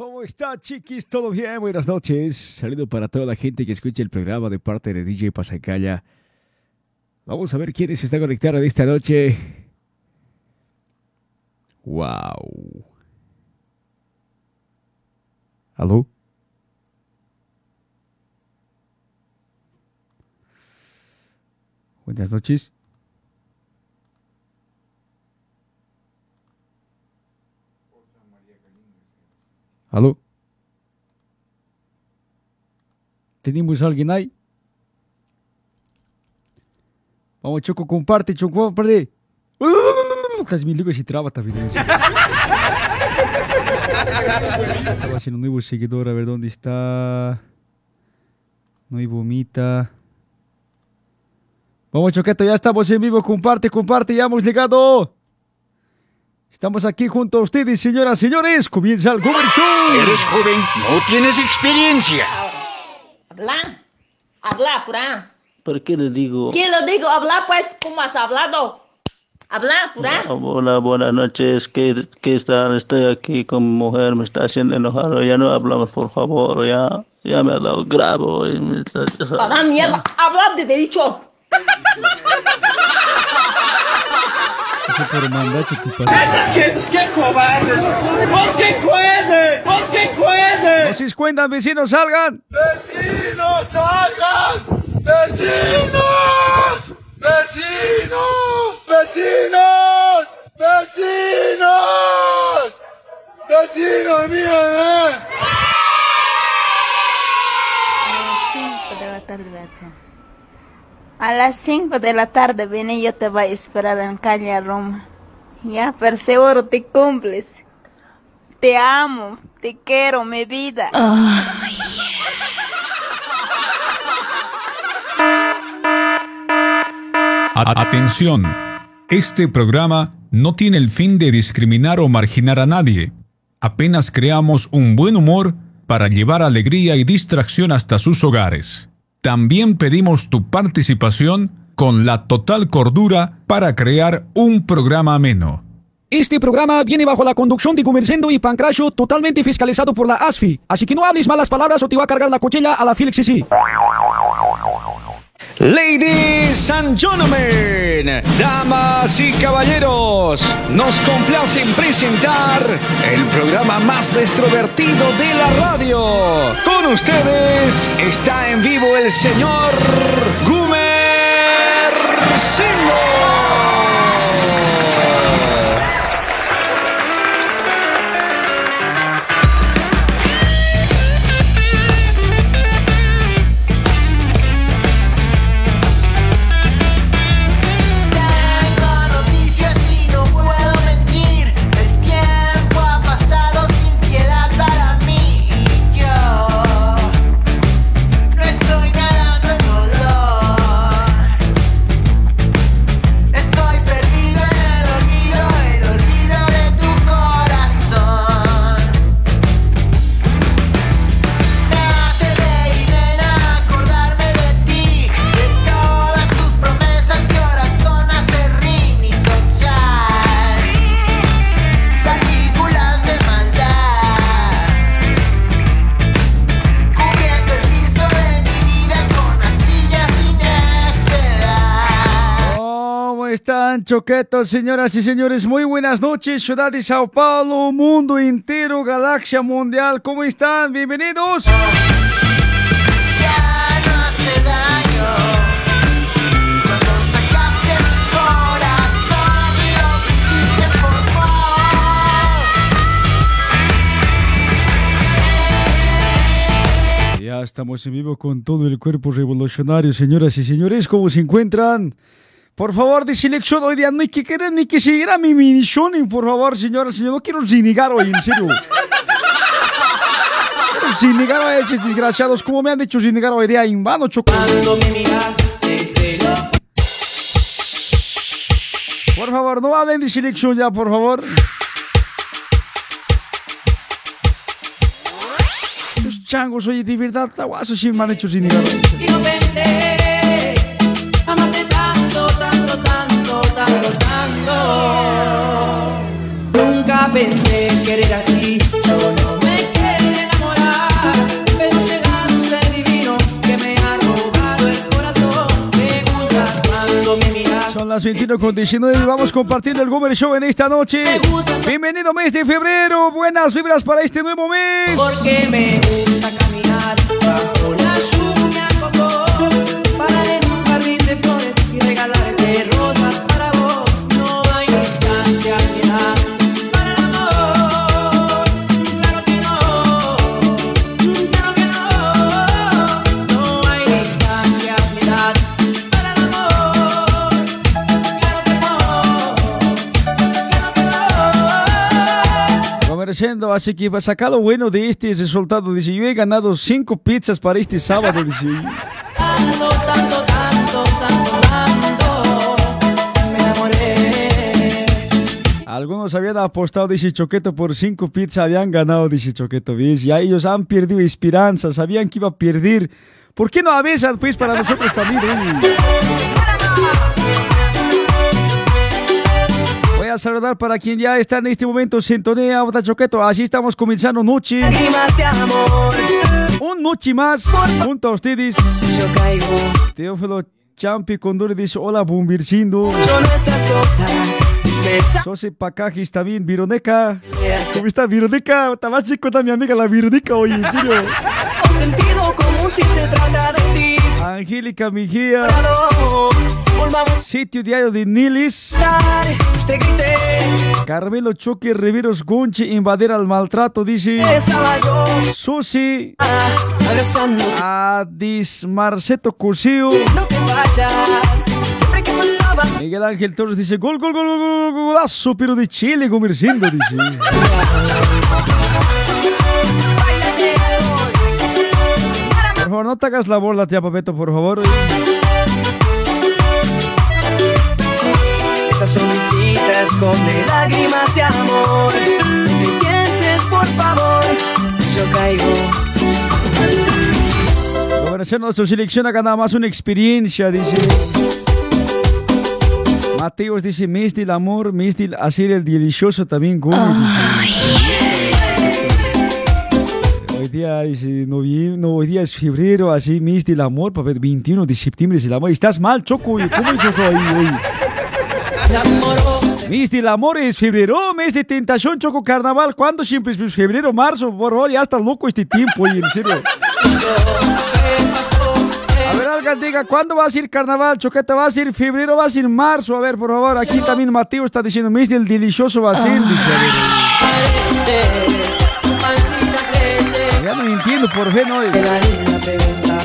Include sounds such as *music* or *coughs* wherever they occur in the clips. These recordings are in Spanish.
¿Cómo está, chiquis? ¿Todo bien? Buenas noches. Saludo para toda la gente que escucha el programa de parte de DJ Pasacaya. Vamos a ver quiénes están conectando esta noche. Wow. ¿Aló? Buenas noches. ¿Aló? ¿Tenemos alguien ahí? Vamos, Choco, comparte, Choco, comparte. Estás mi língua se traba, tá vendo? Estaba haciendo un nuevo seguidor, a ver dónde está. No hay vomita. Vamos, Choqueto, ya estamos en vivo. Comparte, comparte, ya hemos llegado. Estamos aquí junto a ustedes, señoras y señores. Comienza el Cover Show. Eres joven, no tienes experiencia. Habla, habla, pura. ¿Por qué le digo? ¿Quién lo digo? Habla, pues, ¿cómo has hablado? Habla, pura. Hola, buenas noches. ¿Qué, qué tal? Estoy aquí con mi mujer, me está haciendo enojar. Ya no hablamos, por favor. Ya, ya me ha dado grabo. Y me está- Para mierda, habla de dicho. *laughs* Por ¿qué pasa? ¡Qué cobardes! ¡Oh, qué puede! ¡Oh, qué puede! No se escuendan, vecinos, salgan. ¡Vecinos, salgan! ¡Vecinos! ¡Vecinos! ¡Vecinos! ¡Vecinos! ¡Vecinos! A las 5 de la tarde a. A las 5 de la tarde viene y yo te voy a esperar en calle Roma. Ya, pero seguro te cumples. Te amo, te quiero, mi vida. A- Atención, este programa no tiene el fin de discriminar o marginar a nadie. Apenas creamos un buen humor para llevar alegría y distracción hasta sus hogares. También pedimos tu participación con la total cordura para crear un programa ameno. Este programa viene bajo la conducción de Gumercendo y Pancracio totalmente fiscalizado por la ASFI. Así que no hables malas palabras o te va a cargar la cuchilla a la Felix sí. Ladies and gentlemen, damas y caballeros, nos complace en presentar el programa más extrovertido de la radio. Con ustedes está en vivo el señor Gumer están, señoras y señores? Muy buenas noches, ciudad de Sao Paulo, mundo entero, galaxia mundial. ¿Cómo están? Bienvenidos. Ya no hace daño Ya estamos en vivo con todo el cuerpo revolucionario, señoras y señores. ¿Cómo se encuentran? Por favor, de selección hoy día no hay que querer ni que seguir a mi mini Shonen, por favor, señoras y señores. No quiero renegar hoy, en serio. Quiero a esos desgraciados, como me han hecho renegar hoy día en vano, choco. Por favor, no hablen de selección ya, por favor. Los changos, oye, de verdad, taguazo, sí me han hecho renegar hoy. Nunca pensé querer así. Yo no me enamorar. Pero ser divino que me ha robado el corazón. Me gusta cuando me. Son las 21 con 19 y vamos compartiendo el Gomer Show en esta noche. Bienvenido mes de febrero. Buenas vibras para este nuevo mes. Porque me gusta caminar bajo la lluvia. Comerciando, así que sacado bueno de este resultado. Dice, yo he ganado cinco pizzas para este sábado. Dice, Tanto, tanto, tanto, tanto, Me enamoré algunos habían apostado, dice Choqueto, por cinco pizzas, habían ganado, dice Choqueto. ¿ves? Ya ellos han perdido esperanza, sabían que iba a perder. ¿Por qué no avisan, pues, para nosotros también? eh? A saludar para quien ya está en este momento sintonía, Bota Choqueto. Así estamos comenzando noche. Un noche más junto a ustedes. Yo caigo Teófilo Champi Condori dice, hola, Bumbircindo. Son nuestras cosas Mis mensajes José Pacajis también, Vironeca. ¿Cómo está Vironeca? Está más chico mi amiga la Vironeca, oye, en serio. *laughs* Sentido común si se trata de ti Angélica Mejía. Sitio diario de Nilis. Te grité Carmelo Choque Riveros Gonche invadir al maltrato, dice. Susi. ah, Adis Marceto. No te vayas estabas Miguel Ángel Torres dice gol, gol, gol, gol, gol, gol, golazo, pero de Chile comerciando, dice. *laughs* favor, no te hagas la bola, tía Papeto, por favor. Esa sonrisita esconde lágrimas de amor No pienses por favor Yo caigo selección acá nada más una experiencia, dice. Mateos dice, mes del amor, mes del hacer el delicioso también, dice. Hoy día dice, novie- no, hoy día es febrero, así, mes del amor, papá, 21 de septiembre es el amor. Estás mal, Choco, ¿cómo es eso ahí, oye? Mes del amor es febrero, mes de tentación, Choco, carnaval. ¿Cuándo siempre es febrero, marzo? Por favor, ya está loco este tiempo, oye, en serio. A ver, alguien diga, ¿cuándo va a ser carnaval? Choqueta, ¿va a ser febrero? ¿Va a ser marzo? A ver, por favor, aquí también Mateo está diciendo, mes del delicioso va a ser. Dice, a ver. Ya no entiendo, por fe no. Pregunta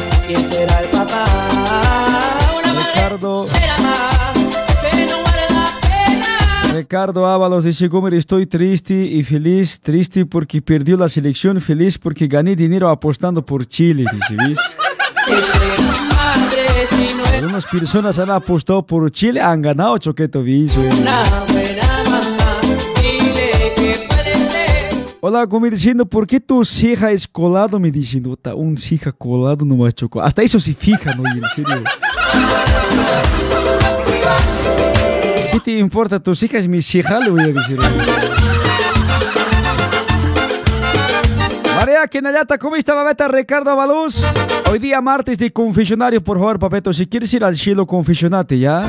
Ricardo, Ricardo Ábalos dice, Gomer, estoy triste y feliz. Triste porque perdió la selección, feliz porque gané dinero apostando por Chile, Algunas personas han apostado por Chile, han ganado, Choqueto, güey. Hola, como diciendo, ¿por qué tu ceja es colado? Me diciendo, "Ota, un ceja colado nomás choco. Hasta eso se fija, ¿no? Y en serio. ¿Qué te importa? Tus cejas, mi ceja, le voy a decir. María Kenayata, ¿cómo está, babeta? Ricardo Avaluz. Hoy día martes de confesionario, por favor, papeto. Si quieres ir al cielo, confesionate, ¿ya?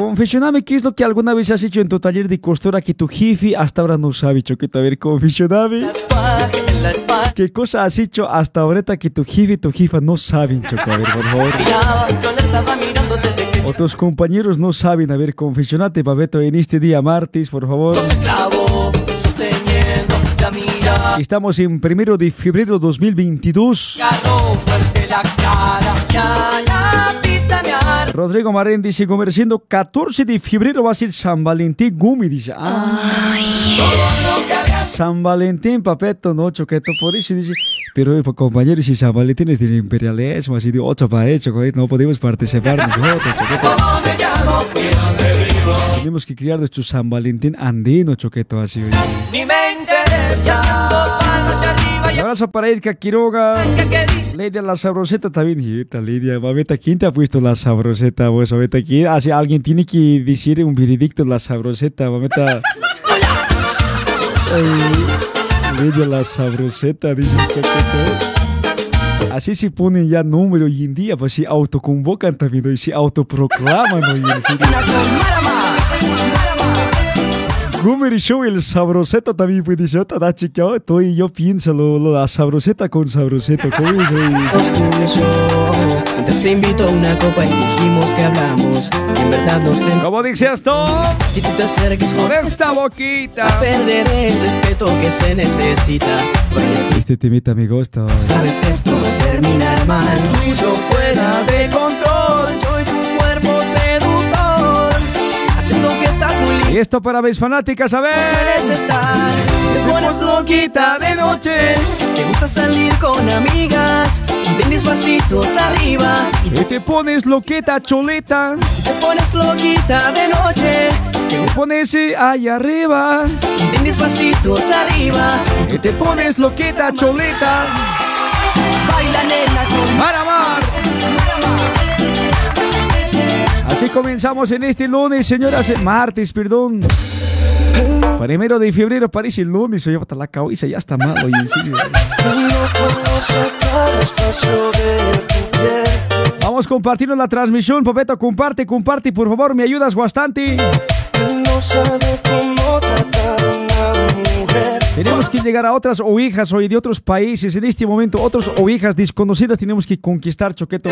Confesioname qué es lo que alguna vez has hecho en tu taller de costura que tu jefe hasta ahora no sabe, Choqueta. A ver, confesioname. ¿Qué cosa has hecho hasta ahorita que tu jefe y tu jefa no saben, Choco? A ver, por favor. O tus compañeros no saben. A ver, confesionate, Pabeto, en este día martes, por favor. Estamos en primero de febrero 2022. Rodrigo Marén dice, comerciando 14 de febrero va a ser San Valentín Gumi, dice. Ah, San Valentín, papeto, no, choqueto, por eso dice. Pero eh, compañeros, si San Valentín es del imperialismo, así de ocho para hecho, no podemos participar *laughs* nosotros. Tenemos que criar nuestro San Valentín andino, choqueto, así. Ni me interesa Abrazo para Erika Quiroga. Lidia la sabroseta también. Hijita, Lidia, mamita, ¿quién te ha puesto la sabroseta? Vos, mamita, ¿quién? Así, alguien tiene que decir un veredicto la sabroseta, mamita. *laughs* Ay, Lidia la sabroseta, dice. Así se ponen ya número hoy en día, pues se autoconvocan también ¿no? y se autoproclaman hoy en serio. Gumer Show, el sabroseta también pues dice, otra chica, estoy yo pienso lo, lo da sabroseta con Mientras te invito a una copa y dijimos que hablamos En verdad nos ten- ¿Cómo dice esto? Si tú te acerques con esta boquita. Perderé el respeto que se necesita. Este temita me gusta. sabes que esto va a terminar mal. Tuyo fuera de control Y esto para mis fanáticas, a ver. sueles estar Te pones loquita de noche Te gusta salir con amigas Ven despacito arriba Y te pones loqueta, choleta. Te pones loquita de noche Te pones ahí arriba. Ven despacito arriba Y te pones loqueta, choleta. Baila nena con Maramar. Así comenzamos en este lunes, señoras, martes, perdón. Primero de febrero parece el lunes, oye, hasta la cabeza ya está mal. Vamos compartiendo la transmisión, Popeto, comparte, comparte, por favor, me ayudas bastante. Tenemos que llegar a otras ovejas hoy de otros países. En este momento, otras ovejas desconocidas tenemos que conquistar, Choqueto.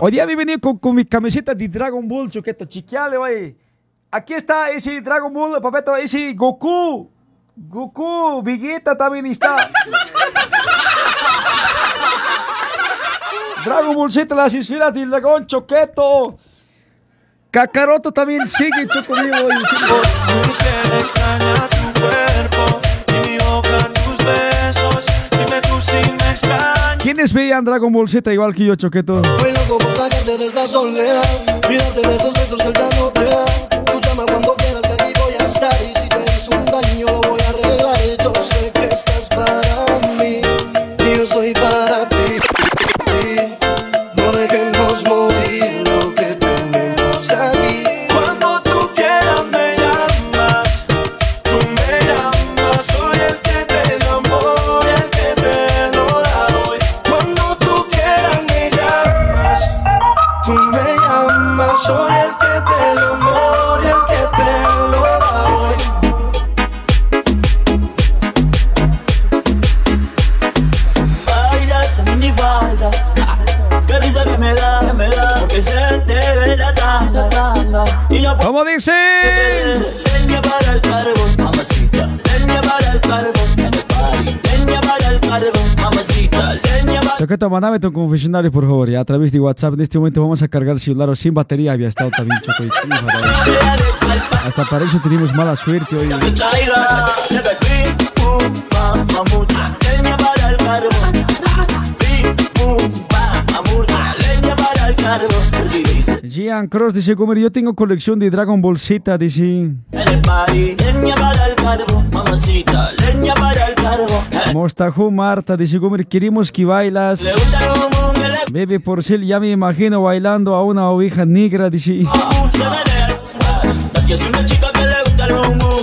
Hoy día me venía con, con mi camiseta de Dragon Ball, Choqueto. Chiquiale, oye. Aquí está ese Dragon Ball, Papeto, ese Goku. Goku, Vegeta también está. *laughs* Dragon Ball Z, las esferas del dragón, Choqueto. Kakaroto también sigue, Choco mío, ¿Quiénes veían Dragon Ball Z igual que yo, Choqueto? Estoy loco por sacarte de esta soledad. Cuidarte de esos besos que el no te da. Tú llama cuando quieras que aquí voy a estar. Y si te hizo un daño lo voy a arreglar. Yo sé que estás para ¿Cómo dice? Leña para el carbón, mamacita. Leña para el carbón, en el party Leña para el carbón, mamacita. Leña para Choqueto, mandame tu confesionario, por favor, ya a través de WhatsApp. En este momento vamos a cargar el celular sin batería. Había estado también, y- Hasta para eso tenemos mala suerte hoy. Leña para el carbón Gian Cross dice, Gomer, yo tengo colección de Dragon Ball Z, dice. En el party Leña para el carbón, mamacita Leña para el carbón Mostajo Marta dice, Gomer, queremos que bailas. Bebe Porcel, ya me imagino bailando a una oveja negra, dice. Aquí es una chica que le gusta el boom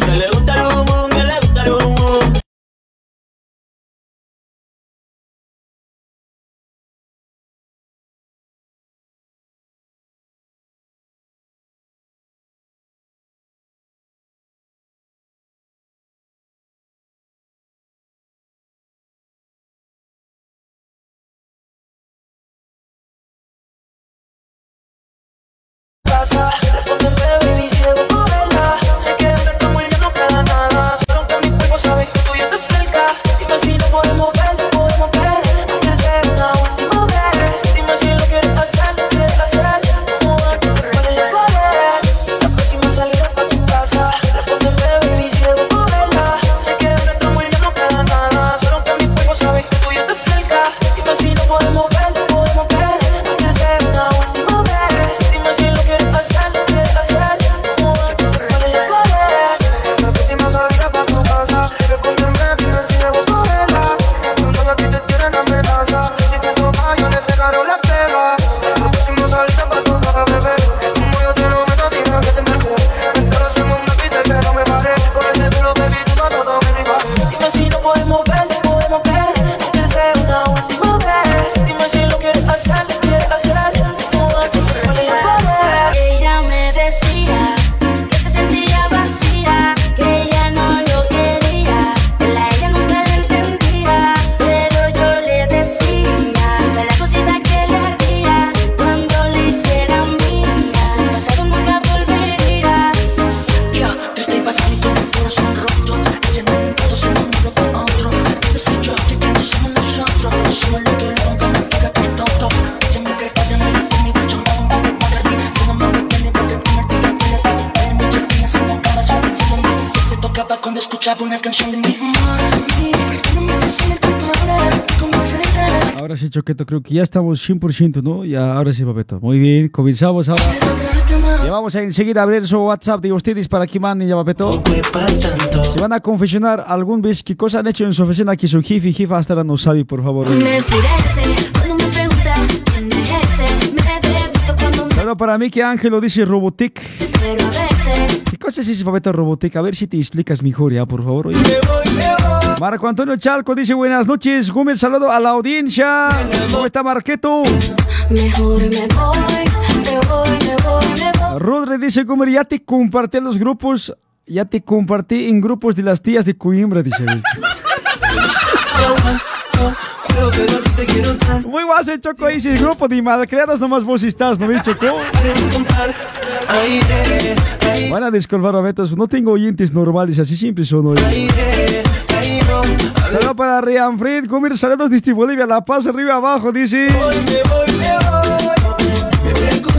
Ahora sí, Choqueto, creo que ya estamos 100%, ¿no? Ya, ahora sí, Papeto. Muy bien, comenzamos ahora. Ya vamos a enseguida a abrir su WhatsApp de ustedes para que manden ya, Papeto. Se van a confesionar algún vez qué cosa han hecho en su oficina que su jefe y jefa hasta ahora no sabe, por favor. Me enfurece Bueno, para mí que Ángel lo dice Robotic. pero a veces. ¿Qué cosa es ese Papeto Robotic? A ver si te explicas mejor ya, por favor. oye. Marco Antonio Chalco dice buenas noches. Gómez, saludo a la audiencia. ¿Cómo está Marqueto? Mejor me voy, me voy, me voy, me voy. Rodri dice, Gómez, ya te compartí en los grupos. Ya te compartí en grupos de las tías de Coimbra, dice. *laughs* él. Muy guay, Choco, dice, grupo de malcriadas nomás vos estás, ¿no ves, Choco? Van a disculpar a Betos, no tengo oyentes normales, así siempre son hoy. Saludos para Rian Fred, Gómez, saludos desde Bolivia, La Paz, arriba abajo, dice.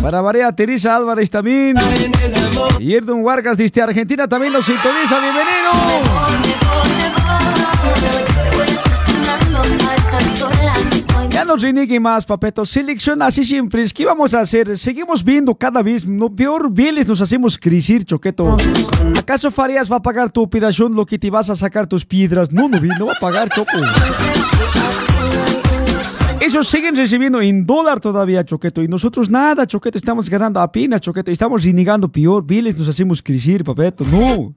Para María Teresa Álvarez también. Y Erdon Vargas desde Argentina también nos sintoniza, bienvenido. Ya no reniegue más, papeto. Selección así siempre. es. ¿Qué vamos a hacer? Seguimos viendo cada vez. No, peor, Vélez nos hacemos crecer, choqueto. ¿Acaso Farías va a pagar tu operación lo que te vas a sacar tus piedras? No, no, no va a pagar, choco. Ellos siguen recibiendo en dólar todavía, Choqueto. Y nosotros nada, Choqueto. Estamos ganando apenas, Choqueto. Estamos renegando peor. Vélez nos hacemos crecer, papeto. No.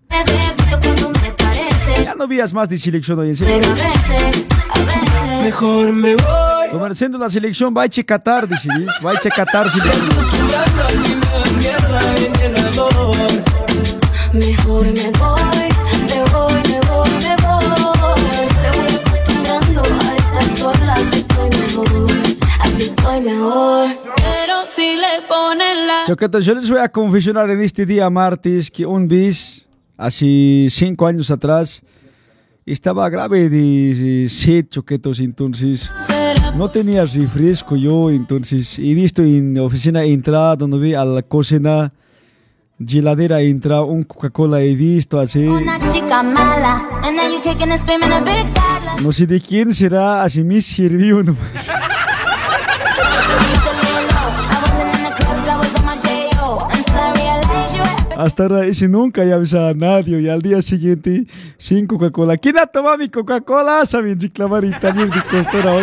Ya no vías más de selección hoy, en serio. Pero a veces, a veces. Mejor me voy. Comerciando la selección, va a Qatar, dice. Va a Qatar, selección. Mejor me voy, me voy, me voy, me voy. Te voy acostumbrando a estar sola, así estoy mejor, así estoy mejor. Pero si le ponen la Choqueto, yo les voy a confesionar en este día martes que un bis, hace cinco años atrás, estaba grave de sed, Choquetos, entonces no tenía refresco yo, entonces he visto en oficina entrar donde vi a la cocina, geladera entra un Coca-Cola he visto así, una chica mala, and now you kicking and screaming a big toddler. no sé de quién será, así me sirvió nomás. *laughs* Hasta ahora ese nunca ya avisaba a nadie y al día siguiente sin Coca-Cola. ¿Quién ha tomado mi Coca-Cola? Saben reclamar y también de costura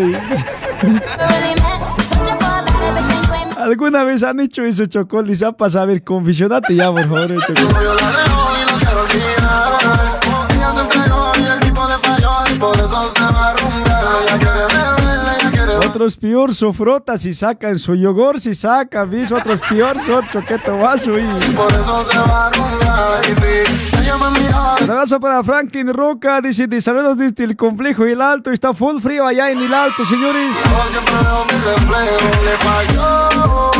¿Alguna vez han hecho eso, Chocó? Les ha pasado. A ver, ya, por favor. eh, Otros peor sofrotas si sacan su yogur, si sacan, ¿vis? Otros peor son choqueto vaso y... Por eso se va Un abrazo para Franklin Roca, dice, de saludos desde el complejo y el alto, está full frío allá en el alto, señores. Yo siempre veo mi reflejo, le falló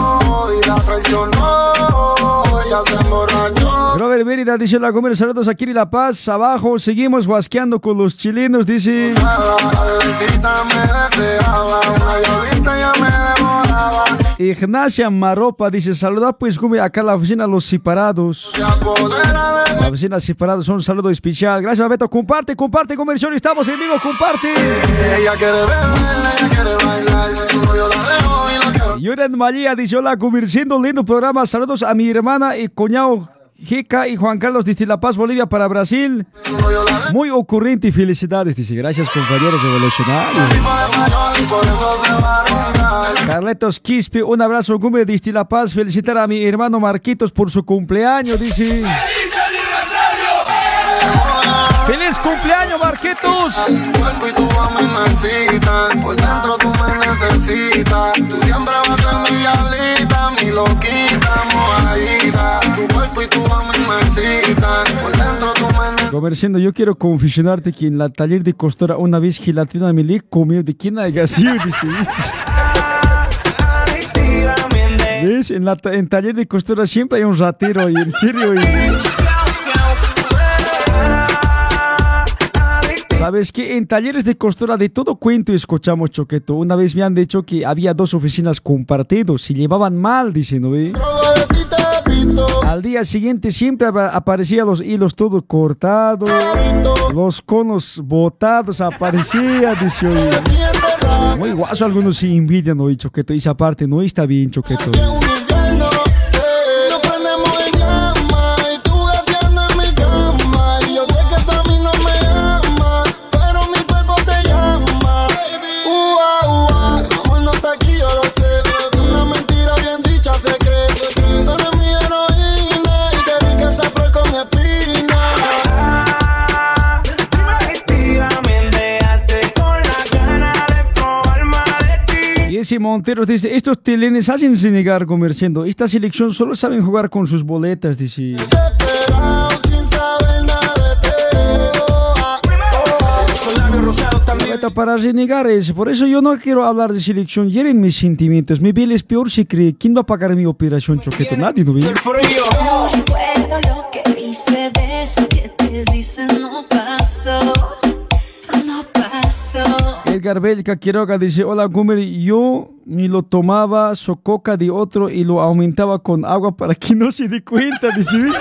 y la traicionó. Ella se emborrachó. Robert Mérida dice, la comer saludos aquí en La Paz, abajo, seguimos guasqueando con los chilenos, dice... La bebecita me deseaba, una diablita ya me devoraba. Ignacia Maropa dice, saluda pues Gumi, acá en la oficina Los Separados. De La oficina Separados, un saludo especial. Gracias, Beto. Comparte, comparte, conversión. Estamos en vivo, comparte. Ella quiere beber, ella quiere bailar. Solo yo la dejo y no quiero. Yuren María dice, hola, convirtiendo lindo programa. Saludos a mi hermana y cuñado Jica y Juan Carlos desde La Paz, Bolivia, para Brasil. Muy ocurrente y felicidades, dice. Gracias, compañeros revolucionarios. Carletos Quispe, un abrazo, Gumi, desde La Paz. Felicitar a mi hermano Marquitos por su cumpleaños, dice. ¡Feliz cumpleaños, Marquitos! cuerpo y tú a mí me excitas. Por dentro tú me necesitas. Tú siempre vas a ser mi diablita, mi loquita, mojadita. Tu cuerpo y tú a mí me excitas. Por dentro tú me necesitas. Comerciando, yo quiero confesionarte que en la taller de costura una vez gelatina me le comió de quién haya sido, dice. ¿Ves? En, la, en taller de costura siempre hay un ratero y en serio. y- ¿Sabes qué? En talleres de costura de todo cuento escuchamos, Choqueto. Una vez me han dicho que había dos oficinas compartidas y llevaban mal, dice, ¿no te Al día siguiente siempre apa- aparecían los hilos todos cortados, los conos botados aparecían, dice. Muy guaso, algunos sí envidian hoy, Choqueto, y esa parte no está bien, Choqueto. De ti. Y ese Montero dice, estos telenes hacen negar comerciando. Esta selección solo saben jugar con sus boletas, dice. Para renegar es, por eso yo no quiero hablar de selección, hieren mis sentimientos. Mi piel es peor si cree, ¿quién va a pagar mi operación, Choqueto? Nadie, ¿no ve? No recuerdo lo que hice de eso que te pasó, no pasó. Edgar Belka Quiroga dice, hola Gumer, yo me lo tomaba sococa de otro y lo aumentaba con agua para que no se dé cuenta, dice. ¿ves?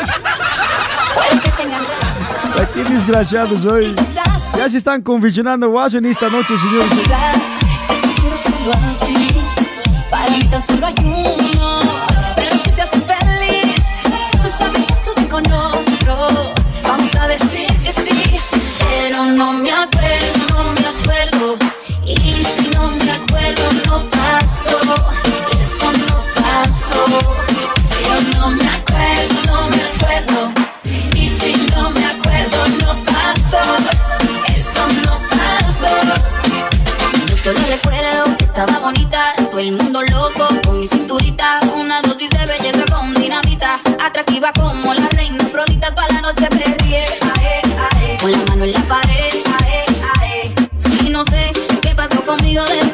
¿A qué desgraciados hoy? Ya se están confeccionando guaso en esta noche, señores. Todo el mundo loco. Con mi cinturita, una dosis de belleza con dinamita, atractiva como la reina Afrodita, toda la noche perrié, con la mano en la pared, ae, ae, y no sé qué pasó conmigo después,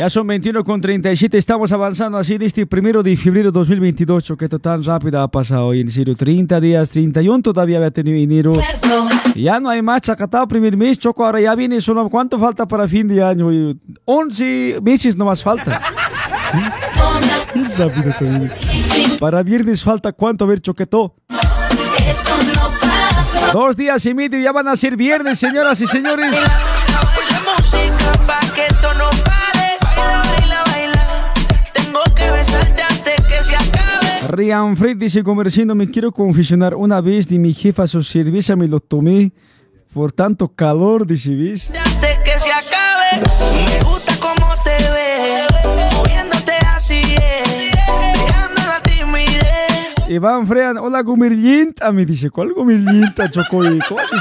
Ya son 21 con 37, estamos avanzando así de este primero de febrero 2022, Choqueto, tan rápido ha pasado hoy, en serio, 30 días, 31 todavía había tenido enero. Ya no hay más chacatao primer mes, Choco, ahora ya viene solo, ¿cuánto falta para fin de año? Oye, 11 meses nomás falta. Rápido también. Para viernes falta cuánto, a ver, Choqueto. Eso no pasó. Dos días y medio ya van a ser viernes, señoras y señores. La música Rian Fred dice, comerciando, me quiero confesionar. Una vez de mi jefa su cerveza me lo tomé por tanto calor, dice. Antes que se acabe. Me gusta cómo te ves. Moviéndote así es. Dejando la timidez. Iván Frean, hola Gumirlinta, me dice, ¿cuál Gumirlinta, Chocoy? ¿Cómo te.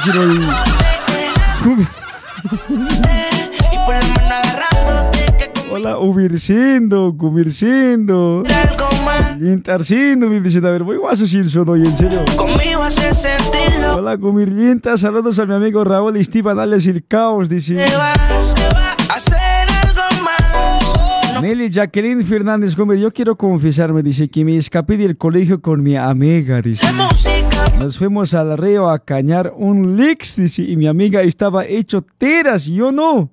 Que Hola, Ubircindo, Gumircindo. Lintarcindo, me dice, a ver, voy guaso sin hoy, en serio. Conmigo hace sentirlo. Hola, Gumirlinta, saludos a mi amigo Raúl Esteban, alias El Caos, dice. Se va, se va a hacer algo más. Nelly Jacqueline Fernández Gómez, yo quiero confesarme, dice, que me escapé del colegio con mi amiga, dice. Nos fuimos al río a cañar un lix, dice, y mi amiga estaba hecho teras, yo no.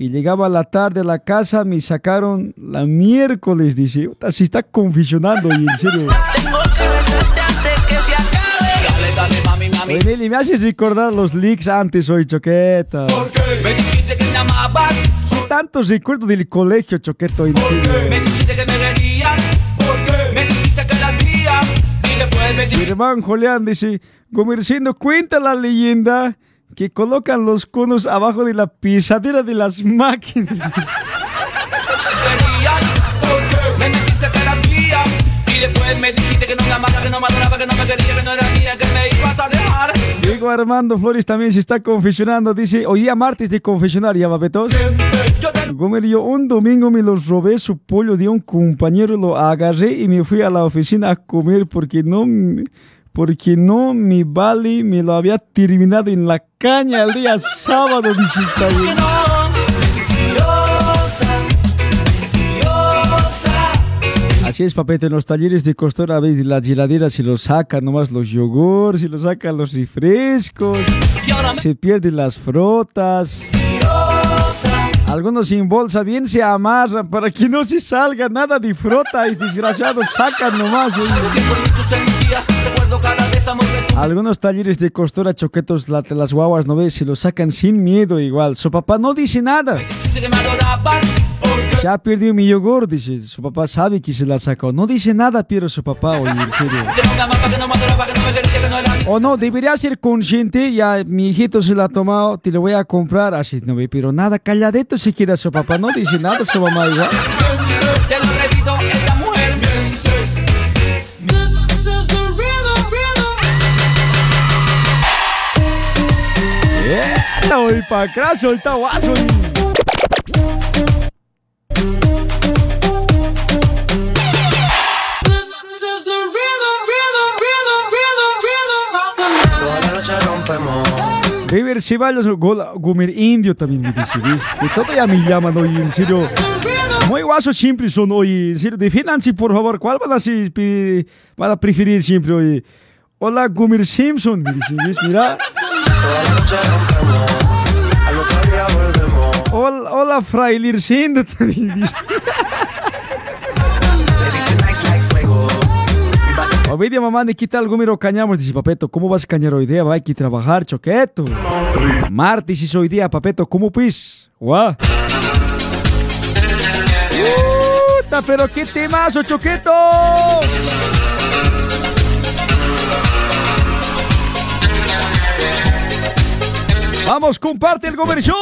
Y llegaba la tarde a la casa, me sacaron la miércoles, dice. Se está confesionando, y en serio. *laughs* Tengo que besarte antes que se acabe. Dale, dale, mami, mami. Oye, Nelly, me haces recordar los leaks antes hoy, Choqueta. Me dijiste que me amabas. Tantos recuerdos del colegio, Choqueto, en serio. Me dijiste que me querías. Me dijiste que eras mía. Y después me Mi hermano Julián dice, Comerciando cuenta la leyenda que colocan los conos abajo de la pisadera de las máquinas. *laughs* Diego Armando Flores también se está confesionando. Dice, hoy día martes de confesionar, ya babetos. Gomer, yo un domingo me los robé su pollo de un compañero, lo agarré y me fui a la oficina a comer porque no, me- porque no mi vale me lo había terminado en la caña el día sábado. Dice. Así es, papete, en los talleres de costura, a veces las heladeras se los sacan nomás los yogures, se los sacan los refrescos, se pierden las frutas. Algunos sin bolsa bien se amarran para que no se salga nada de fruta y desgraciados sacan nomás. oye. Algunos talleres de costura choquetos, la- las guaguas, ¿no ves? Se los sacan sin miedo igual. Su papá no dice nada. Se ha perdido mi yogur, dice. Su papá sabe que se la sacó. No dice nada, pero su papá, oye, en serio. O no, debería ser consciente. Ya mi hijito se la ha tomado, te lo voy a comprar. Así, no ve, pero nada, calladito se queda su papá. No dice nada su mamá igual. Yeah, hoy pa' acá, solta guaso. Noche rompemos. Beber Ceballos, gol- Indio también me dice, ¿ves? Todo ya me llaman, oye, en serio. Muy guaso siempre son, oye, en serio. Defínanse, por favor. ¿Cuál van a, van a preferir siempre, oye? Hola, Gomer Simpson, me dice, ¿ves? Mira. Hola, hola Frailir Sindo día mamá me quita algo, miro cañamos, dice Papeto, ¿cómo vas a cañar hoy día? Va que trabajar, choqueto. Martes es hoy día, Papeto, ¿cómo pues? Guau. Pero qué temazo, choqueto. Vamos, comparte el comercial.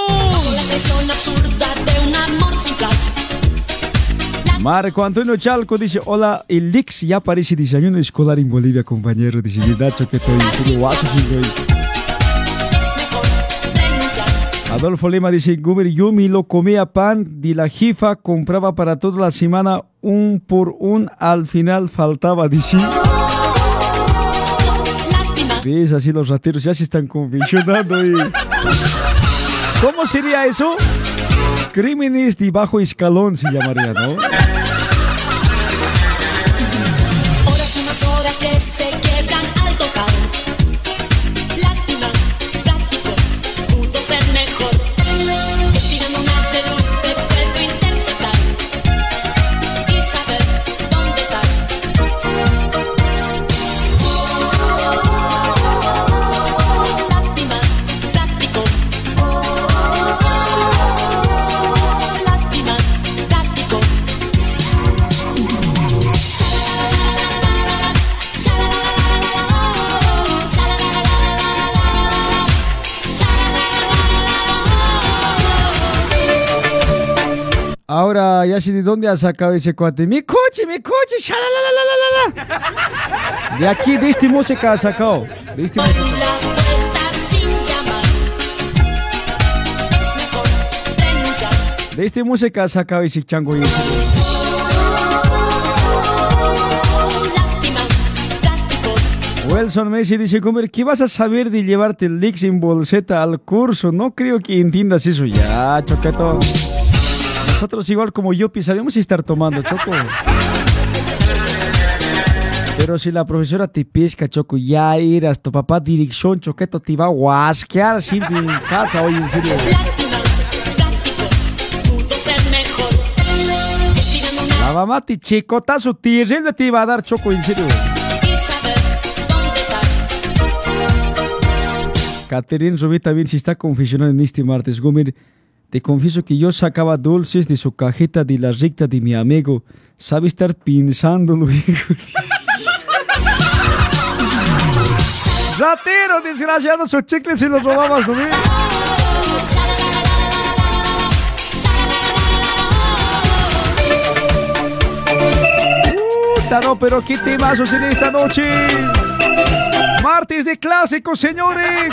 Marco Antonio Chalco dice, hola, el Lix ya parece desayuno escolar en Bolivia, compañero. Dice, ¿verdad, choqueto? Y tiene guapo. Adolfo Lema dice, Guber, yo me lo comía pan de la jifa, compraba para toda la semana un por un, al final faltaba, dice. ¿Ves? Así los rateros ya se están convencionando. y- ¿Cómo sería eso? Crímenes de bajo escalón se llamaría, ¿no? Sé de dónde ha sacado ese cuate. Mi coche, mi coche. De aquí, de este música ha sacado. De este música. Sin llamar, es mejor renunciar. De este música ha sacado ese chango. y ese-. Wilson Messi dice, comer, ¿qué vas a saber de llevarte el Lix en bolseta al curso? No creo que entiendas eso ya, choqueto. Nosotros igual como yo sabemos estar tomando, Choco. Pero si la profesora te pesca, Choco, ya eras tu papá dirección, Choqueto, te va a guasquear en casa, oye, en serio. La mamá te chicotazo, te te iba a dar, Choco, en serio. Catherine Rubí también se está confesionando en este martes. Gómez, te confieso que yo sacaba dulces de su cajeta de la recta de mi amigo. Sabe estar pensándolo, hijo. *laughs* Ratero, desgraciado, sus chicles se los robabas, ¿no? Puta, no, pero qué temazos en esta noche. Martes de clásicos, señores.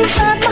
inside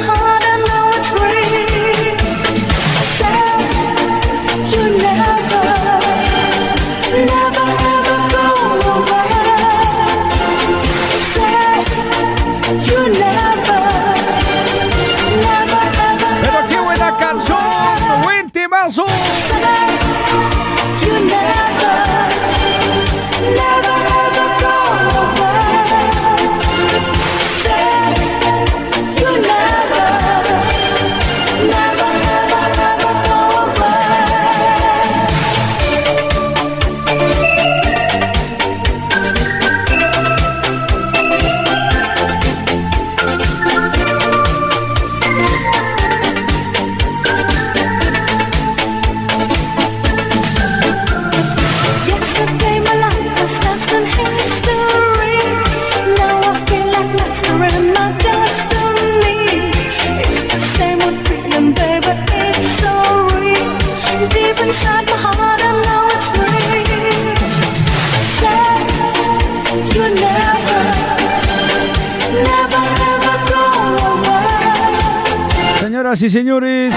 Señoras y señores,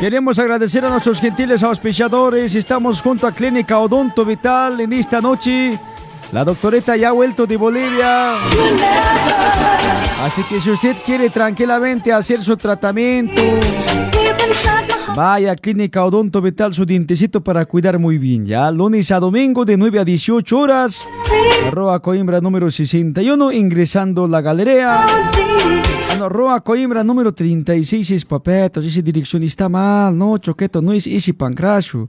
queremos agradecer a nuestros gentiles auspiciadores. Estamos junto a Clínica Odonto Vital en esta noche. La doctoreta ya ha vuelto de Bolivia. Así que si usted quiere tranquilamente hacer su tratamiento, vaya a Clínica Odonto Vital su dientecito para cuidar muy bien. Ya lunes a domingo de 9 a 18 horas. Arroba Coimbra número 61, ingresando la galería. Ah, no, Roa Coimbra número 36 es papetos, esa dirección está mal, no, Choqueto, no es ese pancracio.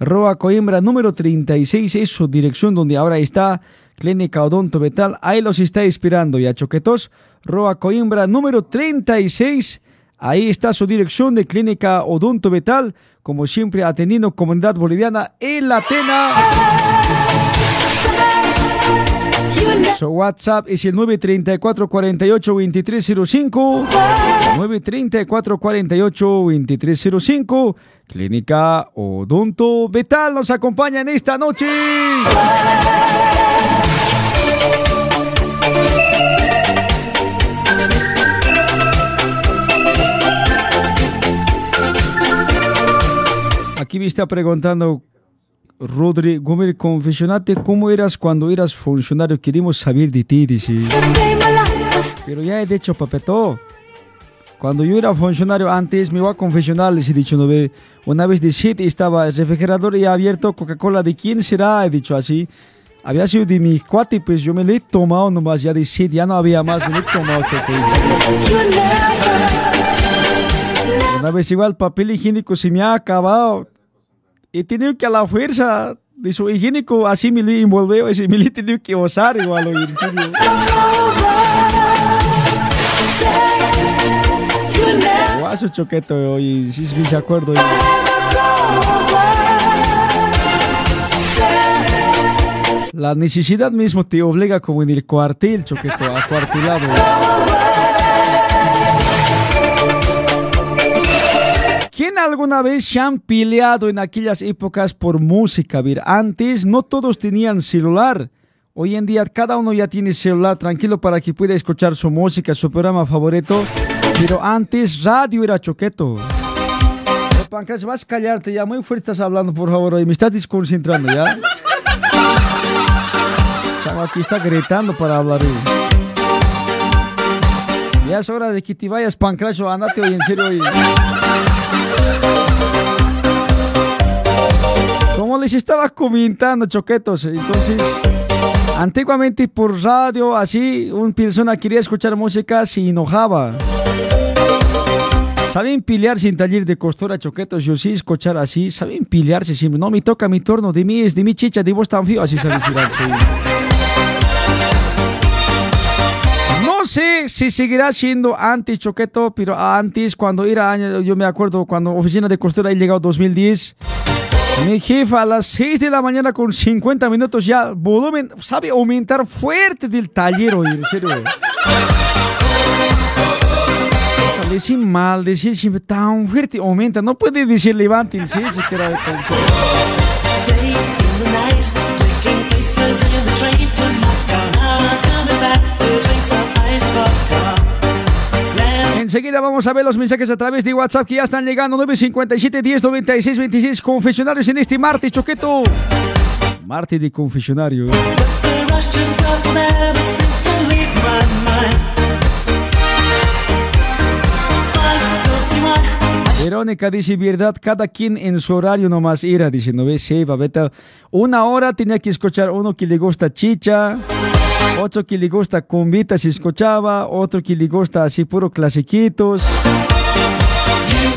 Roa Coimbra número 36 es su dirección donde ahora está Clínica Odonto Betal, ahí los está esperando ya, Choquetos. Roa Coimbra número 36, ahí está su dirección de Clínica Odonto Betal, como siempre atendiendo comunidad boliviana en la Atena. Su WhatsApp es el 934 48 2305. 934 48 2305. Clínica Odonto Betal nos acompaña en esta noche. Aquí me está preguntando Rodri Gómez, confesionate cómo eras cuando eras funcionario. Queremos saber de ti, dice. Pero ya he dicho, papeto. Cuando yo era funcionario antes, me iba a confesionar, les he dicho, no ve. Una vez de siete estaba el refrigerador ya abierto, Coca-Cola, ¿de quién será? He dicho así. Había sido de mi cuate, pues yo me le he tomado nomás, ya de siete, ya no había más, me he tomado. Una vez igual el papel higiénico se me ha acabado. He tenido que a la fuerza de su higiénico así me le envolveo, así me que usar igual, oye, en serio. Guaso choqueto, oye, sí, sí, se acuerdo. La necesidad mismo te obliga como en el cuartel, choqueto, acuartelado. ¿Quién alguna vez se han peleado en aquellas épocas por música? Ver, antes no todos tenían celular. Hoy en día cada uno ya tiene celular tranquilo para que pueda escuchar su música, su programa favorito. Pero antes radio era choqueto. Pancras, vas a callarte ya. Muy fuerte estás hablando, por favor. Hoy me estás desconcentrando ya. Chamo aquí está gritando para hablar. Ya es hora de que te vayas, Pancracio. Andate hoy, en serio. Como les estaba comentando, choquetos, entonces, antiguamente por radio, así, una persona quería escuchar música, se enojaba. Saben pelearse en taller de costura, choquetos, yo sí escuchar así, saben pelearse siempre. No, me toca mi turno, de mí es de mi chicha, de vos tan fío, así saben sé si seguirá siendo antes Choqueto, pero antes, cuando era año, yo me acuerdo, cuando oficina de costura he llegado 2010. Mi jefa a las 6 de la mañana con 50 minutos ya volumen sabe aumentar fuerte del taller hoy, en serio. Decir mal, decir siempre tan fuerte aumenta, no puede decir levántense siquiera. Day in the night, taking in the train to Moscow. Enseguida vamos a ver los mensajes a través de WhatsApp que ya están llegando. 957 10 96 26 confesionarios en este martes, Choqueto. Martes de confesionario. Verónica dice, verdad, cada quien en su horario nomás irá, dice, no ves, sí, babeta. Una hora tenía que escuchar uno que le gusta chicha, otro que le gusta cumbita si escuchaba, otro que le gusta así puro clasiquitos.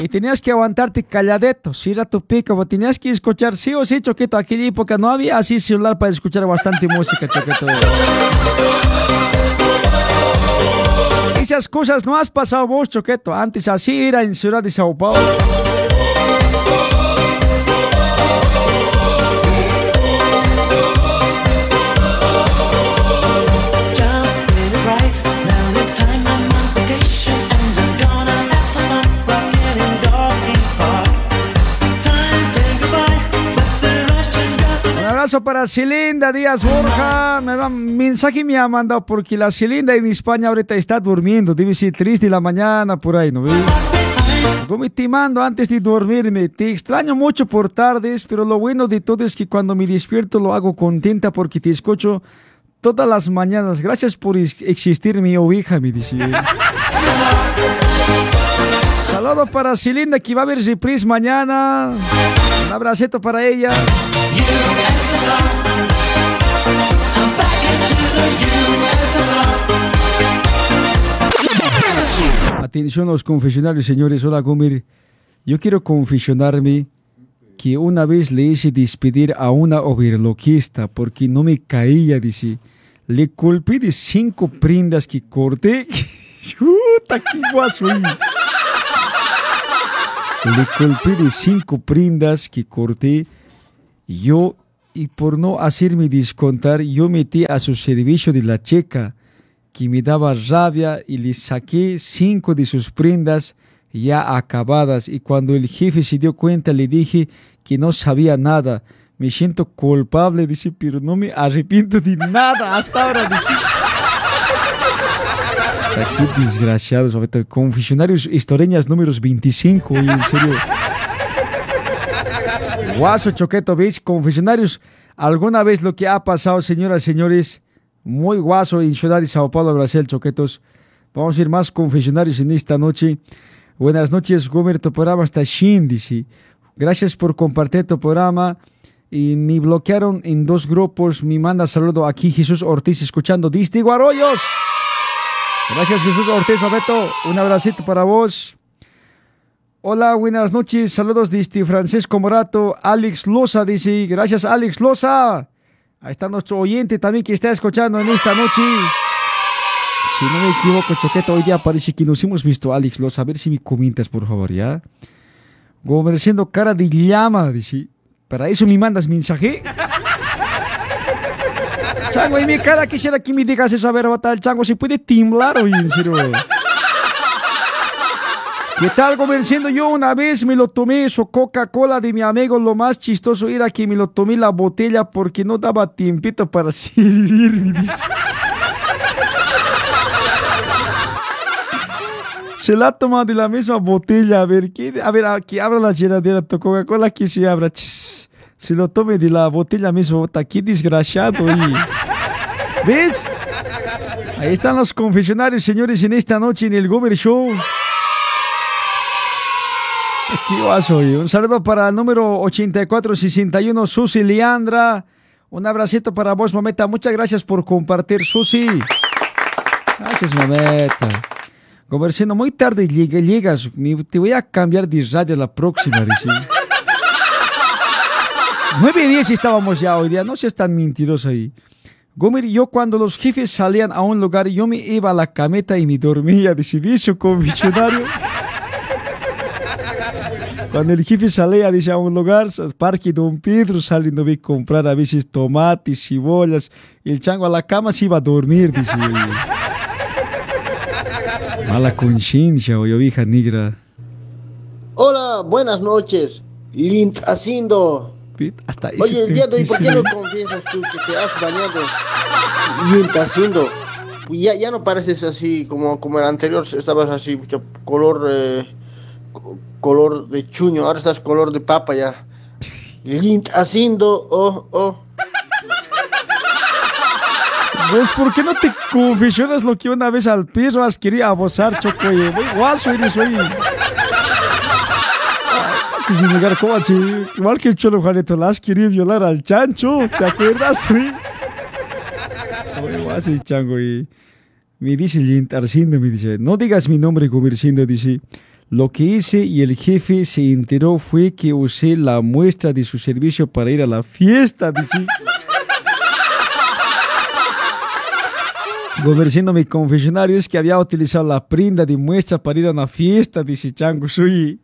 Y tenías que aguantarte calladito, si era tu pico, pero tenías que escuchar sí o sí, Choqueto. Aquella época no había así celular para escuchar bastante *laughs* música, Choqueto. Esas cosas no has pasado vos, Choqueto. Antes así era en Ciudad de Sao Paulo. Abrazo para Cilinda Díaz Borja. Me va, mensaje me ha mandado porque la Cilinda en España ahorita está durmiendo. Debe ser triste la mañana por ahí, ¿no ves? Voy te mando antes de dormirme. Te extraño mucho por tardes, pero lo bueno de todo es que cuando me despierto lo hago contenta porque te escucho todas las mañanas. Gracias por ex- existir, mi oveja, me dice. Saludo para Cilinda que va a ver reprise mañana. Un abracito para ella. Atención a los confesionarios, señores. Hola, Gomer. Yo quiero confesionarme que una vez le hice despedir a una overloquista porque no me caía, dice. Le culpé de cinco prendas que corté. *laughs* Chuta, qué guaso. Le culpé de cinco prendas que corté. Yo, y por no hacerme descontar, yo metí a su servicio de la checa, que me daba rabia, y le saqué cinco de sus prendas ya acabadas. Y cuando el jefe se dio cuenta, le dije que no sabía nada. Me siento culpable, dice, pero no me arrepiento de nada hasta ahora. dice. Puta, Qué desgraciados, ahorita. Confesionarios Historieñas números 25, oye, en serio. Guaso. Confesionarios, alguna vez lo que ha pasado, señoras y señores, muy guaso en Ciudad de Sao Paulo, Brasil, Choquetos. Vamos a ir más confesionarios en esta noche. Buenas noches, Gomer, tu programa está shin, dice. Gracias por compartir tu programa. Y me bloquearon en dos grupos. Me manda saludo aquí Jesús Ortiz, escuchando Disti Guarollos. Gracias, Jesús Ortiz, Abeto. Un abracito para vos. Hola, buenas noches. Saludos desde Francisco Morato. Alex Loza dice, gracias Alex Loza. Ahí está nuestro oyente también que está escuchando en esta noche. Si no me equivoco, Choqueta, hoy día parece que nos hemos visto, Alex Loza. A ver si me comentas, por favor, ¿ya? Gomerciendo cara de llama, dice. ¿Para eso me mandas mensaje? Chango, y mi cara quisiera que me digas eso, a ver, el chango se puede temblar hoy, en serio. ¿Qué tal, Gomerciendo? Yo una vez me lo tomé, eso Coca-Cola de mi amigo. Lo más chistoso era que me lo tomé la botella porque no daba tiempito para servirme. dice. Se la toma de la misma botella. A ver, que abra la llenadera tu Coca-Cola que se abra. Chis. Se lo tome de la botella misma. Qué desgraciado. y- ¿Ves? Ahí están los confesionarios, señores, en esta noche en el Gomer Show. Qué oye. Un saludo para el número 8461, Susi Leandra. Un abracito para vos, mameta. Muchas gracias por compartir, Susi. Gracias, mameta. Comerciando, muy tarde llega- llegas. Te voy a cambiar de radio la próxima, dice. Nueve días estábamos ya hoy día. No seas tan mentiroso ahí. Gomer, yo cuando los jefes salían a un lugar, yo me iba a la cameta y me dormía. Dice, ¿viste, confesionario? Cuando el jefe salía, dice, a un lugar, Parque Don Pedro, saliendo a comprar a veces tomates, cebollas. El chango a la cama se iba a dormir, dice. Mala conciencia, oye, oveja negra. Hola, buenas noches. Lint haciendo. Hasta Oye, el día de hoy, ¿por qué no confiesas tú que te has bañado? Lint haciendo. ya, ya no pareces así como, como el anterior, estabas así, pucha, color, eh, co- color de chuño, ahora estás color de papa ya. Lint haciendo, oh, oh. ¿Ves por qué no te confesionas lo que una vez al perro has querido abusar, Choco? Oye, muy guaso eres, oye. Sí, sin negar, ¿cómo así? Igual que el Cholo Juanito, la has querido violar al chancho, ¿te acuerdas? guaso el chango, y me dice Arcindo, me dice, no digas mi nombre, Gumercindo, dice, lo que hice y el jefe se enteró fue que usé la muestra de su servicio para ir a la fiesta, dice. Goberciendo mi confesionario es que había utilizado la prenda de muestra para ir a una fiesta, dice Chango Sui.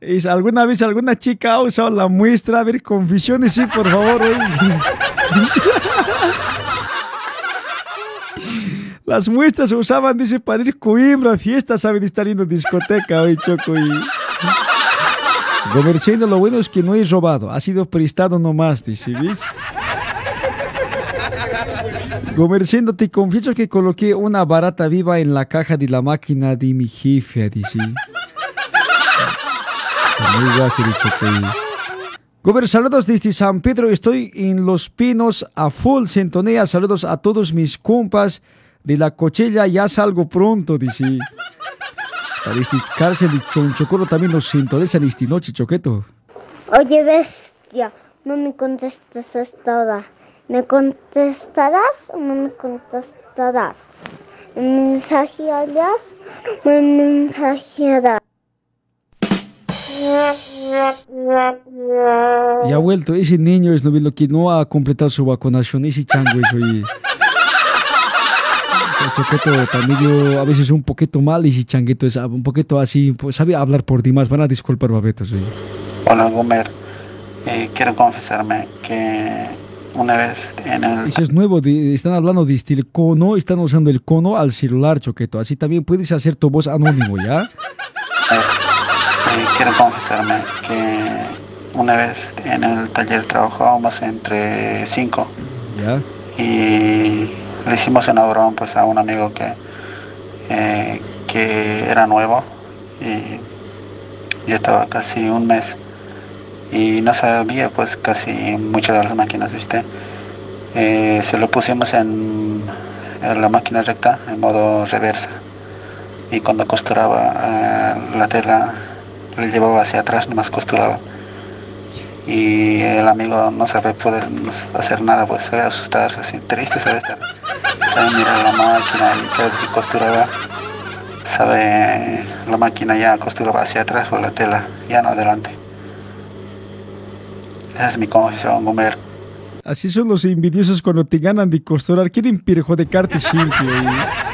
Es, ¿Alguna vez alguna chica ha usado la muestra? A ver, confesiones, sí, por favor. oye. *laughs* Las muestras se usaban, dice, para ir Coimbra fiestas, saben, estar yendo a discoteca hoy, Choco. Y... Goberciendo, lo bueno es que no he robado, ha sido prestado nomás, dice, ¿ves? Gomerciendo, te confieso que coloqué una barata viva en la caja de la máquina de mi jefe, dice. Muy guaso, dicho que- Gober, saludos desde San Pedro, estoy en Los Pinos a full sintonía, saludos a todos mis compas de la cochella, ya salgo pronto, dice. Este cárcel de Chonchocoro también nos sintonizan esta noche, Choqueto. Oye, bestia, no me contestes esta hora. ¿Me contestarás o no me contestarás? ¿Me mensajearás o me mensajearás? Y ha vuelto, ese niño es novio que no ha completado su vacunación, ese chango es. *laughs* El Choqueto también yo a veces un poquito mal y ese changuito es un poquito así, pues, sabe hablar por demás, van a disculpar babetos. oye. Hola, Gumer. Eh, quiero confesarme que una vez en el... Eso es nuevo, de- están hablando de el cono, están usando el cono al celular, Choqueto, así también puedes hacer tu voz anónimo, ¿ya? *laughs* eh, quiero confesarme que una vez en el taller trabajábamos entre cinco ¿Ya? y le hicimos una broma pues a un amigo que, eh, que era nuevo y yo estaba casi un mes y no sabía pues casi muchas de las máquinas, ¿viste? Eh, se lo pusimos en, en la máquina recta en modo reversa y cuando costuraba eh, la tela le llevaba hacia atrás, nomás costuraba y el amigo no sabe poder hacer nada, pues sabe asustarse, así triste, sabe estar, sabe mirar la máquina y que costuraba, sabe la máquina ya costuraba hacia atrás por la tela, ya no adelante. Esa es mi confesión, Gomer. Así son los envidiosos cuando te ganan de costurar, quieren perjudicarte siempre. oye.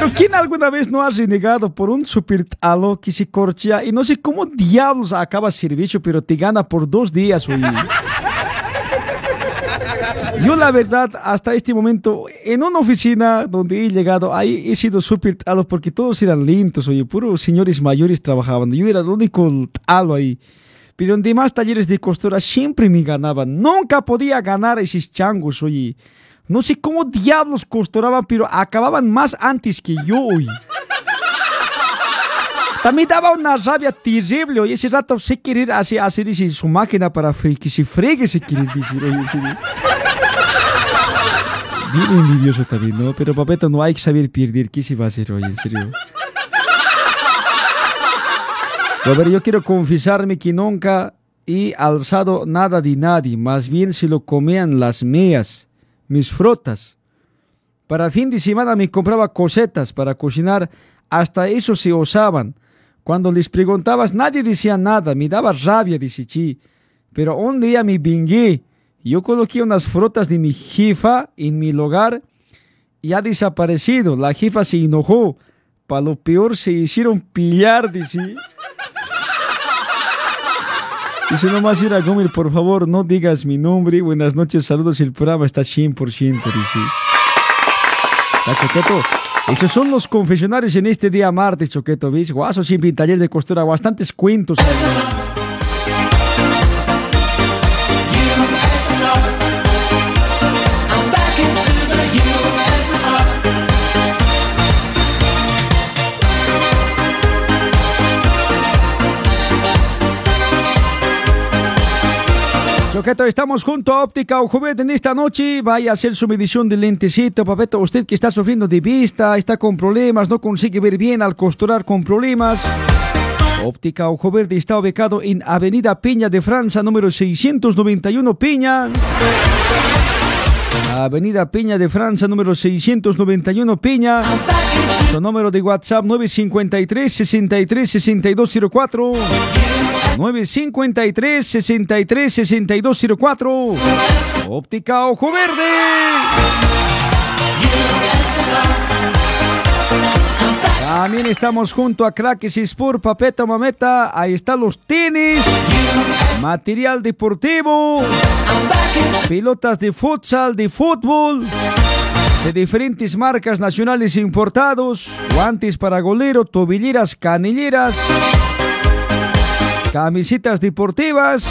Pero ¿quién alguna vez no ha renegado por un super talo que se corchea y no sé cómo diablos acaba servicio, pero te gana por dos días, oye? Yo la verdad, hasta este momento, en una oficina donde he llegado, ahí he sido súper talo porque todos eran lentos, oye, puros señores mayores trabajaban. Yo era el único talo ahí. Pero en demás talleres de costura siempre me ganaban. Nunca podía ganar esos changos, oye. No sé cómo diablos costuraban, pero acababan más antes que yo, oye. También daba una rabia terrible, oye. Ese rato sé querer hacer, hacer ese- su máquina para que se fregue, se quiere decir, oye. sí. Bien envidioso también, ¿no? Pero papeto, no hay que saber perder. ¿Qué se va a hacer, oye? En serio. A ver, yo quiero confesarme que nunca he alzado nada de nadie, más bien se lo comían las mías, mis frutas. Para fin de semana me compraba cosetas para cocinar, hasta eso se usaban. Cuando les preguntabas, nadie decía nada, me daba rabia, dice Chi. Pero un día me vingué, yo coloqué unas frutas de mi jefa en mi lugar y ha desaparecido. La jefa se enojó. Para lo peor se hicieron pillar, dice. *laughs* Dice nomás ir a comer, por favor, no digas mi nombre. Buenas noches, saludos. El programa está 100%, dice. Choqueto. Esos son los confesionarios en este día martes, Choqueto. ¿Ves? Guaso siempre en taller de costura, bastantes cuentos. Choqueto, estamos junto a Óptica Ojo Verde en esta noche. Vaya a hacer su medición de lentecito, papeto. Usted que está sufriendo de vista, está con problemas, no consigue ver bien al costurar con problemas. Óptica Ojo Verde está ubicado en Avenida Peña de Francia, número 691 Peña. Avenida Peña de Francia, número 691 Peña. Su número de WhatsApp 953 63 6204. 953 63 6204. Óptica Ojo Verde. También estamos junto a Crackers Sport, Papeta Mameta. Ahí están los tenis, material deportivo, pelotas de futsal, de fútbol, de diferentes marcas nacionales importados, guantes para golero, tobilleras, canilleras, camisetas deportivas.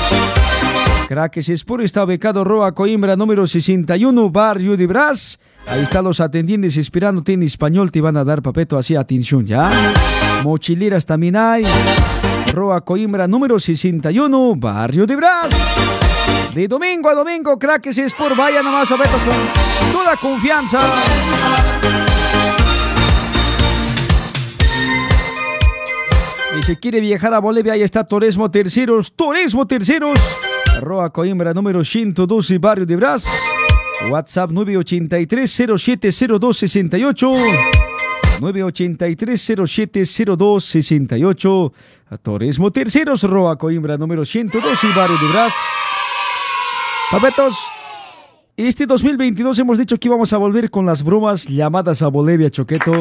Crackers Sport está ubicado Roa Coimbra número 61, Barrio de Brás. Ahí están los atendientes esperándote en español, te van a dar papeto así, atención, ¿ya? Mochileras también hay. Roa Coimbra número 61, Barrio de Brás. De domingo a domingo, Crackers Sport, vaya nomás, papeto, con toda confianza. Si quiere viajar a Bolivia, ahí está Turismo Terceros, Turismo Terceros. Roa Coimbra número 112, Barrio de Brás. WhatsApp 983-070268. 983-070268. Turismo Terceros, Roa Coimbra número 112, Barrio de Brás. Papetos, este 2022 hemos dicho que íbamos a volver con las bromas llamadas a Bolivia, Choqueto.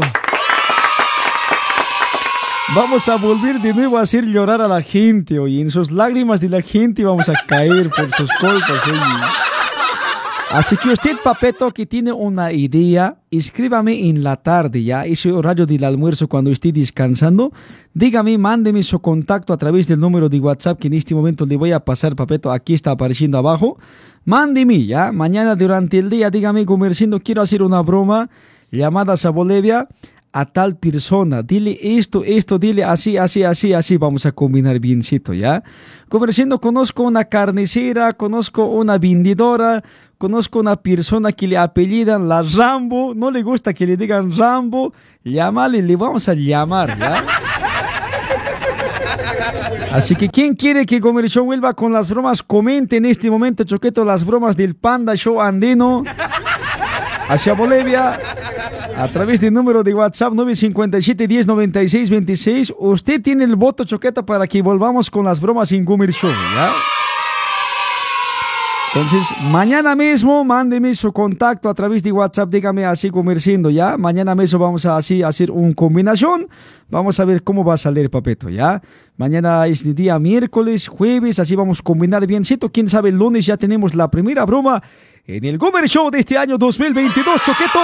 Vamos a volver de nuevo a hacer llorar a la gente, oye. En sus lágrimas de la gente vamos a caer por sus culpas, oye. Así que usted, Papeto, que tiene una idea, escríbame en la tarde, ya, ese horario del almuerzo cuando esté descansando. Dígame, mándeme su contacto a través del número de WhatsApp que en este momento le voy a pasar, Papeto, aquí está apareciendo abajo. Mándeme, ya, mañana durante el día, dígame, comerciando, quiero hacer una broma, llamadas a Bolivia a tal persona, dile esto, esto, dile así, así, así, así, vamos a combinar biencito, ¿ya? Conversando, conozco una carnicera, conozco una vendedora, conozco una persona que le apellidan la Rambo, no le gusta que le digan Rambo, llámale, le vamos a llamar, ¿ya? Así que quien quiere que Show vuelva con las bromas, comente en este momento, Choqueto, las bromas del Panda Show Andino. Hacia Bolivia a través del número de WhatsApp 957 10 96 26. Usted tiene el voto, Choqueta, para que volvamos con las bromas en Comer Show, ¿ya? Entonces, mañana mismo, mándeme su contacto a través de WhatsApp, dígame así comerciando, ¿ya? Mañana mismo vamos a así hacer una combinación. Vamos a ver cómo va a salir, papeto, ¿ya? Mañana es el día miércoles, jueves, así vamos a combinar biencito. Quién sabe, el lunes ya tenemos la primera broma en el Gomer Show de este año 2022, Choqueto.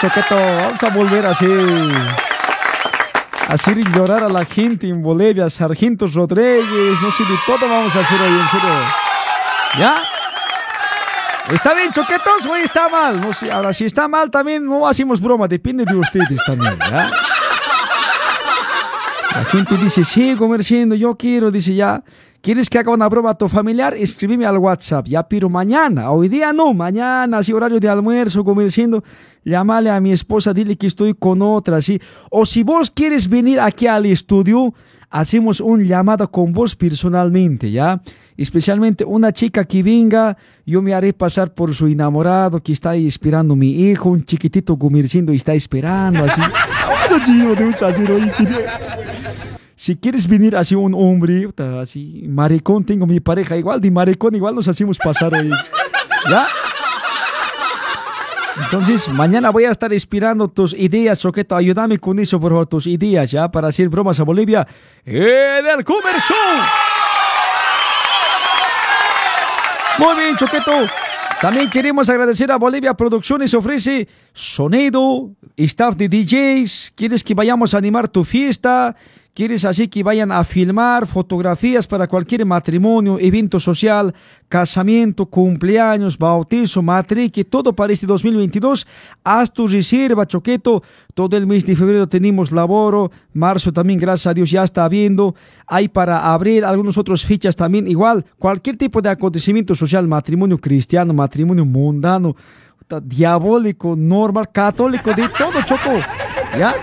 Choqueto, vamos a volver así. Hacer llorar a la gente en Bolivia, Sargentos Rodríguez, no sé de todo vamos a hacer hoy, en serio. ¿Ya? ¿Está bien, Choquetos, o está mal? No sé, ahora si está mal también no hacemos broma, depende de ustedes también, ¿ya? La gente dice, sí, comerciando, yo quiero, dice ya. ¿Quieres que haga una broma a tu familiar? Escríbeme al WhatsApp, ya, pero mañana, hoy día no, mañana, así horario de almuerzo, comerciando, llámale a mi esposa, dile que estoy con otra, ¿sí? O si vos quieres venir aquí al estudio, hacemos un llamado con vos personalmente, ¿ya? Especialmente una chica que venga, yo me haré pasar por su enamorado que está ahí esperando mi hijo, un chiquitito comerciando y está esperando, así. *laughs* Si quieres venir así un hombre, así, maricón, tengo mi pareja, igual de maricón, igual nos hacemos pasar hoy. *laughs* ¿Ya? Entonces, mañana voy a estar inspirando tus ideas, Choqueto. Ayúdame con eso, por favor, tus ideas, ¿ya? Para hacer bromas a Bolivia en el Comer Show. Muy bien, Choqueto. También queremos agradecer a Bolivia Producciones. Ofrece sonido, staff de DJs. ¿Quieres que vayamos a animar tu fiesta? Quieres así que vayan a filmar fotografías para cualquier matrimonio, evento social, casamiento, cumpleaños, bautizo, matrique, todo para este 2022. Haz tu reserva, Choqueto. Todo el mes de febrero tenemos laboro. Marzo también, gracias a Dios, ya está habiendo. Hay para abrir algunos otros fichas también. Igual, cualquier tipo de acontecimiento social, matrimonio cristiano, matrimonio mundano, diabólico, normal, católico, de todo, Choco. ¿Ya?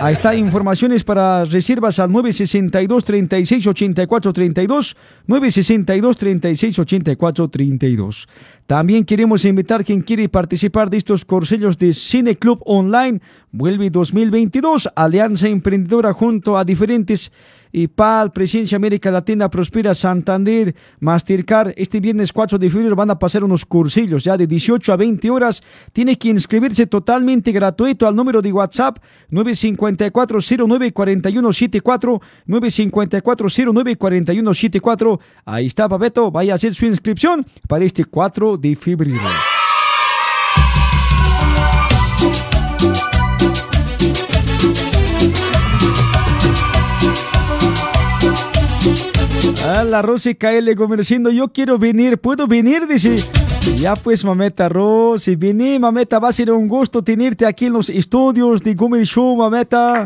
Ahí está, informaciones para reservas al 962 36 84 32 962 36 84 32 También queremos invitar quien quiere participar de estos cursillos de Cine Club Online. Vuelve 2022, Alianza Emprendedora junto a diferentes y PAL, Presencia América Latina, Prospera, Santander, Mastercard. Este viernes 4 de febrero van a pasar unos cursillos ya de 18 a 20 horas. Tiene que inscribirse totalmente gratuito al número de WhatsApp 954-094174, 954-094174. Ahí está, Papeto. Vaya a hacer su inscripción para este 4 de febrero. Ah, la Rosy KL comerciando, yo quiero venir, ¿puedo venir? Dice. Ya pues, mameta Rosy, vení, mameta, va a ser un gusto tenerte aquí en los estudios de Gummy Show, mameta.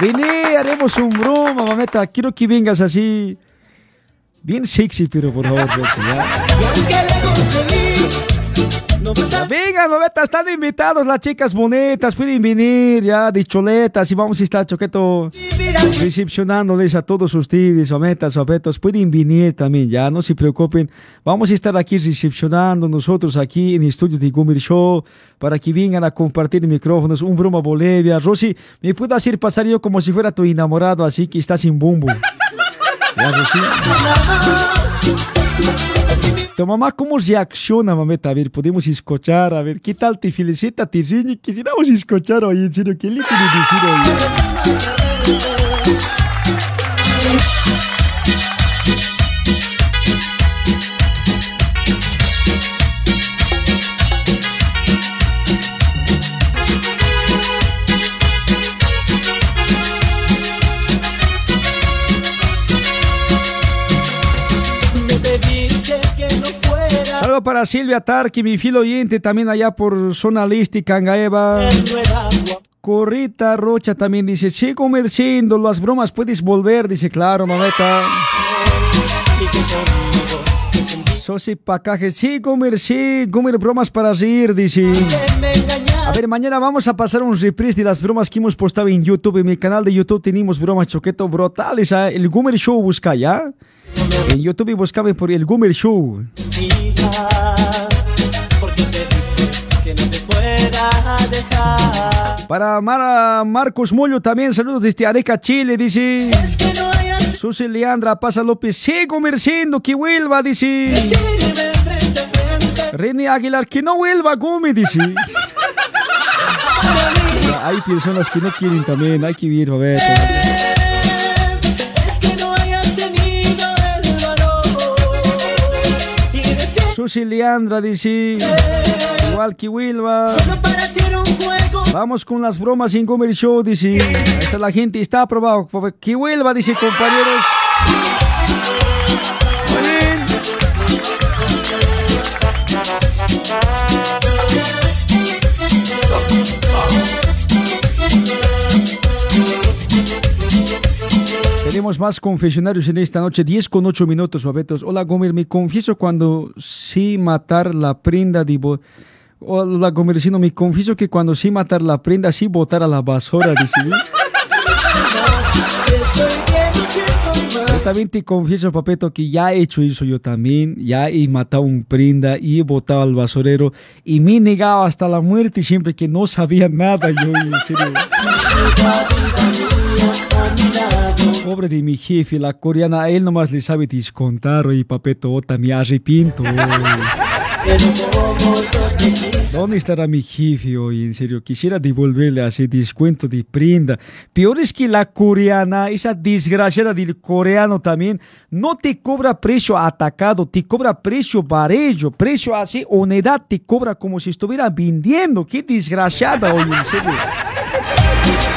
Vení, haremos un broma, mameta. Quiero que vengas así. Bien sexy, pero por favor, Rosy, ya. Vengan, mameta, están invitados las chicas bonitas, pueden venir ya de choletas y vamos a estar choqueto recepcionándoles a todos ustedes, mametas, mametas, pueden venir también, ya no se preocupen, vamos a estar aquí recepcionando nosotros aquí en el estudio de Gumir Show para que vengan a compartir micrófonos, un broma Bolivia, Rosy, me puedo hacer pasar yo como si fuera tu enamorado, así que estás en bumbo. Ya, Rosy. Tu mamá, ¿cómo reacciona, mameta? A ver, podemos escuchar, a ver, ¿qué tal te felicita, te riñe? Quisiéramos escuchar hoy, en serio, ¿qué le quiere decir Me Para Silvia Tarqui, mi fiel oyente, también allá por Zona Lista y Cangaeva. Corrita Rocha también dice, sí, comerciando, las bromas puedes volver, dice, claro, mameta. Sosi Pacaje, sí, comer, sí, comer bromas para reír, dice. A ver, mañana vamos a pasar un reprise de las bromas que hemos postado en YouTube. En mi canal de YouTube tenemos bromas choqueto brutales. El Gumer Show busca, ¿ya? En YouTube buscaba por el Gumer Show. que no. Para Mara Marcos Mollo también, saludos desde Areca, Chile, dice. Susi Leandra Pasa López, sí, comerciando, que vuelva, dice. René Aguilar, que no vuelva, come, dice. Hay personas que no quieren también, hay que ir a ver. Susi Leandra dice. Igual que Wilba. Vamos con las bromas en Comer Show, dice. Está la gente, está aprobado. Que vuelva, dice, compañeros. Tenemos más confesionarios en esta noche, 10 con 8 minutos, babetos. Hola, Gomer, me confieso cuando sí matar la prenda de... bo- Hola, Gomercino, me confieso que cuando sí matar la prenda, sí botar a la basura, dice. *laughs* Yo también te confieso, papeto, que ya he hecho eso yo también. Ya he matado un prenda y he botado al basurero. Y me he negado hasta la muerte siempre que no sabía nada yo, en serio. *laughs* Pobre de mi jefe, la coreana, él nomás le sabe descontar, y papeto, me arrepiento. ¿Dónde estará mi jefe hoy? En serio, quisiera devolverle ese descuento de prenda. Peor es que la coreana, esa desgraciada del coreano también, no te cobra precio atacado, te cobra precio barello, precio así, unidad te cobra como si estuviera vendiendo. Qué desgraciada hoy, en serio.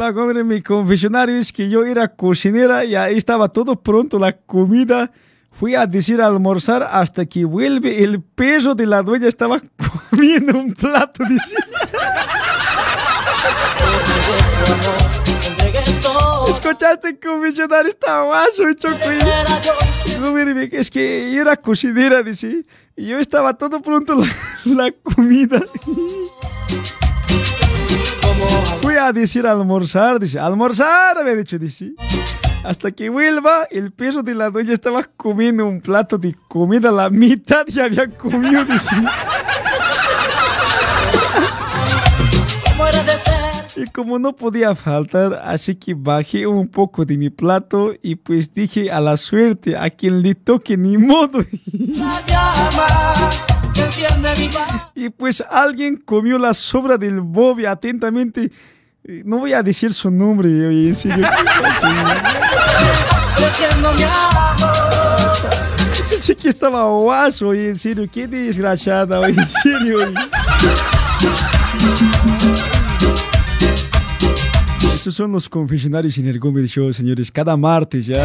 Hola, Gomer, mi confesionario es que yo era cocinera y ahí estaba todo pronto la comida. Fui a decir a almorzar hasta que vuelve el perro de la dueña estaba *laughs* comiendo un plato. Dice. ¿Escuchaste confesionario? Está guaso, choco. Gomer, es que yo era cocinera, dice. Y yo estaba todo pronto la, la comida. *laughs* Fui a decir almorzar, dice, almorzar, había dicho, dice. Hasta que vuelva, el perro de la dueña estaba comiendo un plato de comida, la mitad ya había comido, dice. Y como no podía faltar, así que bajé un poco de mi plato y pues dije a la suerte, a quien le toque ni modo. Y pues alguien comió la sobra del Bobby atentamente. Eh, No voy a decir su nombre, oye, en serio. Ese chiqui estaba guaso, oye, en serio, qué desgraciada, oye, en serio. oye. Estos son los confesionarios en el Gómez Show, señores, cada martes ya.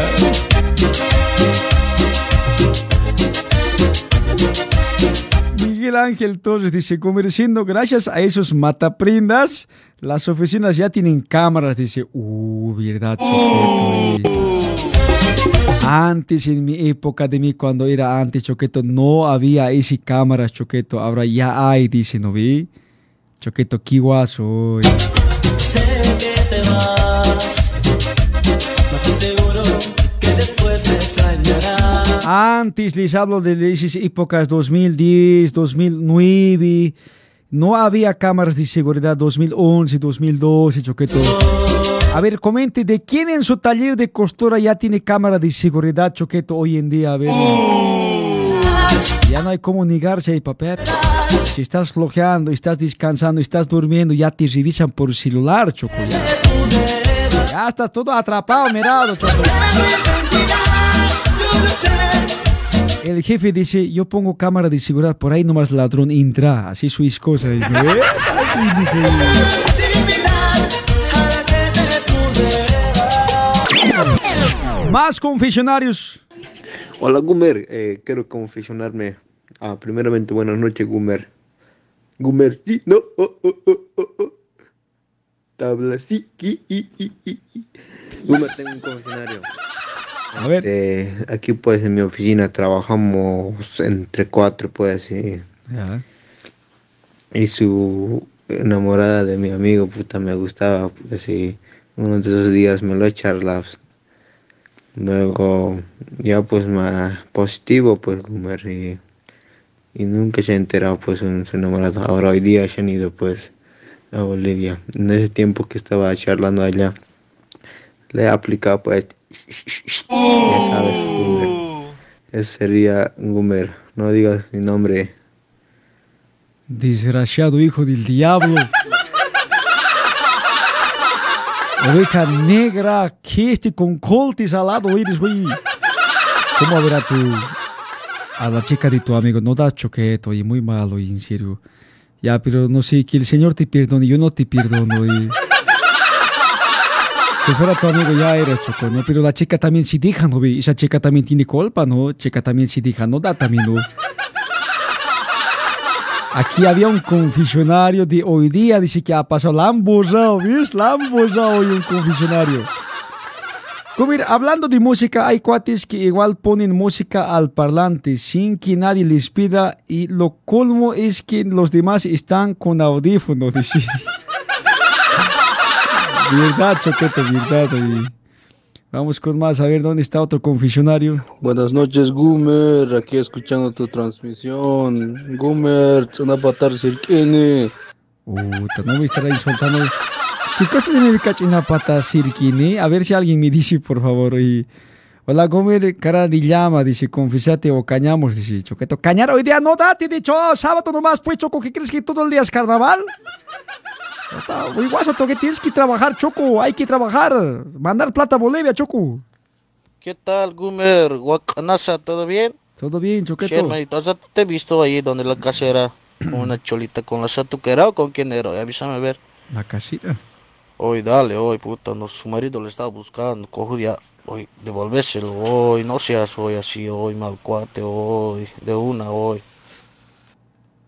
Miguel Ángel Torres dice, comerciando, gracias a esos mataprendas, las oficinas ya tienen cámaras. Dice, uh, verdad. Antes, en mi época de mí, cuando era antes, Choqueto, no había ese cámaras, Choqueto. Ahora ya hay, dice, ¿no vi? Choqueto, qué guaso. Sé que te vas, seguro que después me. Antes les hablo de esas épocas 2010, 2009. No había cámaras de seguridad 2011, 2012, Choqueto. A ver, comente de quién en su taller de costura ya tiene cámara de seguridad, Choqueto, hoy en día. A ver. Ya no hay cómo negarse ahí, papel. Si estás flojeando, estás descansando, estás durmiendo, ya te revisan por celular, Choco. Ya, Ya estás todo atrapado, mirado, Choco. El jefe dice, yo pongo cámara de seguridad, por ahí nomás ladrón entra, así sus cosas. "Eh, Más confesionarios. Hola Gumer, eh, quiero confesionarme. Ah, primeramente, buenas noches Gumer. Gumer, sí, no, oh, oh, oh, oh, oh. Tabla, sí, i, i, i. Gumer, tengo un confesionario. A ver. Este, aquí pues en mi oficina trabajamos entre cuatro pues y, Ya. y su enamorada de mi amigo puta me gustaba pues y uno de esos días me lo charlas. Luego ya pues más positivo pues Gumer y, y nunca se ha enterado pues en su enamorado. Ahora hoy día se han ido pues a Bolivia. En ese tiempo que estaba charlando allá le he aplicado pues ya sabes. Ese sería Gumer. No digas mi nombre. Desgraciado hijo del diablo. Oveja negra, que este con coltes al lado eres, güey. ¿Cómo ver a tu, a la chica de tu amigo? No da choqueto, y muy malo, y en serio. Ya, pero no sé, que el Señor te perdone, yo no te perdono. Y... Si fuera tu amigo ya era choco, ¿no? Pero la chica también si deja, ¿no? Esa chica también tiene culpa, ¿no? Chica también si deja, no da también, ¿no? Aquí había un confesionario de hoy día, dice que ha pasado, la han borrado, ¿ves? La han borrado hoy un confesionario. Como hablando de música, hay cuates que igual ponen música al parlante sin que nadie les pida y lo colmo es que los demás están con audífonos, dice. Verdad, choquete, verdad. oye. Vamos con más, a ver dónde está otro confesionario. Buenas noches, Gumer. Aquí escuchando tu transmisión. Gumer, una patar sirkini. Puta, no me estará insultando. ¿Qué cosa significa una pata sirkini? A ver si alguien me dice, por favor. Y... Hola, Gomer, cara de llama, dice, confesate o cañamos, dice Choqueto. Cañar hoy día no da, te he dicho, oh, sábado nomás, pues, Choco, ¿qué crees que todo el día es carnaval? Guaso, que tienes que trabajar, Choco, hay que trabajar. Mandar plata a Bolivia, Choco. ¿Qué tal, Gumer? Guacanasa, ¿todo bien? Todo bien, Choqueto. Sí, hermanito, te he visto ahí donde la casa era con una cholita, con la satuquera o con quién era, avísame a ver. La casita. Hoy dale, hoy puta, no, su marido le estaba buscando, cojo ya, hoy, devolvérselo hoy, no seas hoy así, hoy mal cuate, hoy, de una hoy.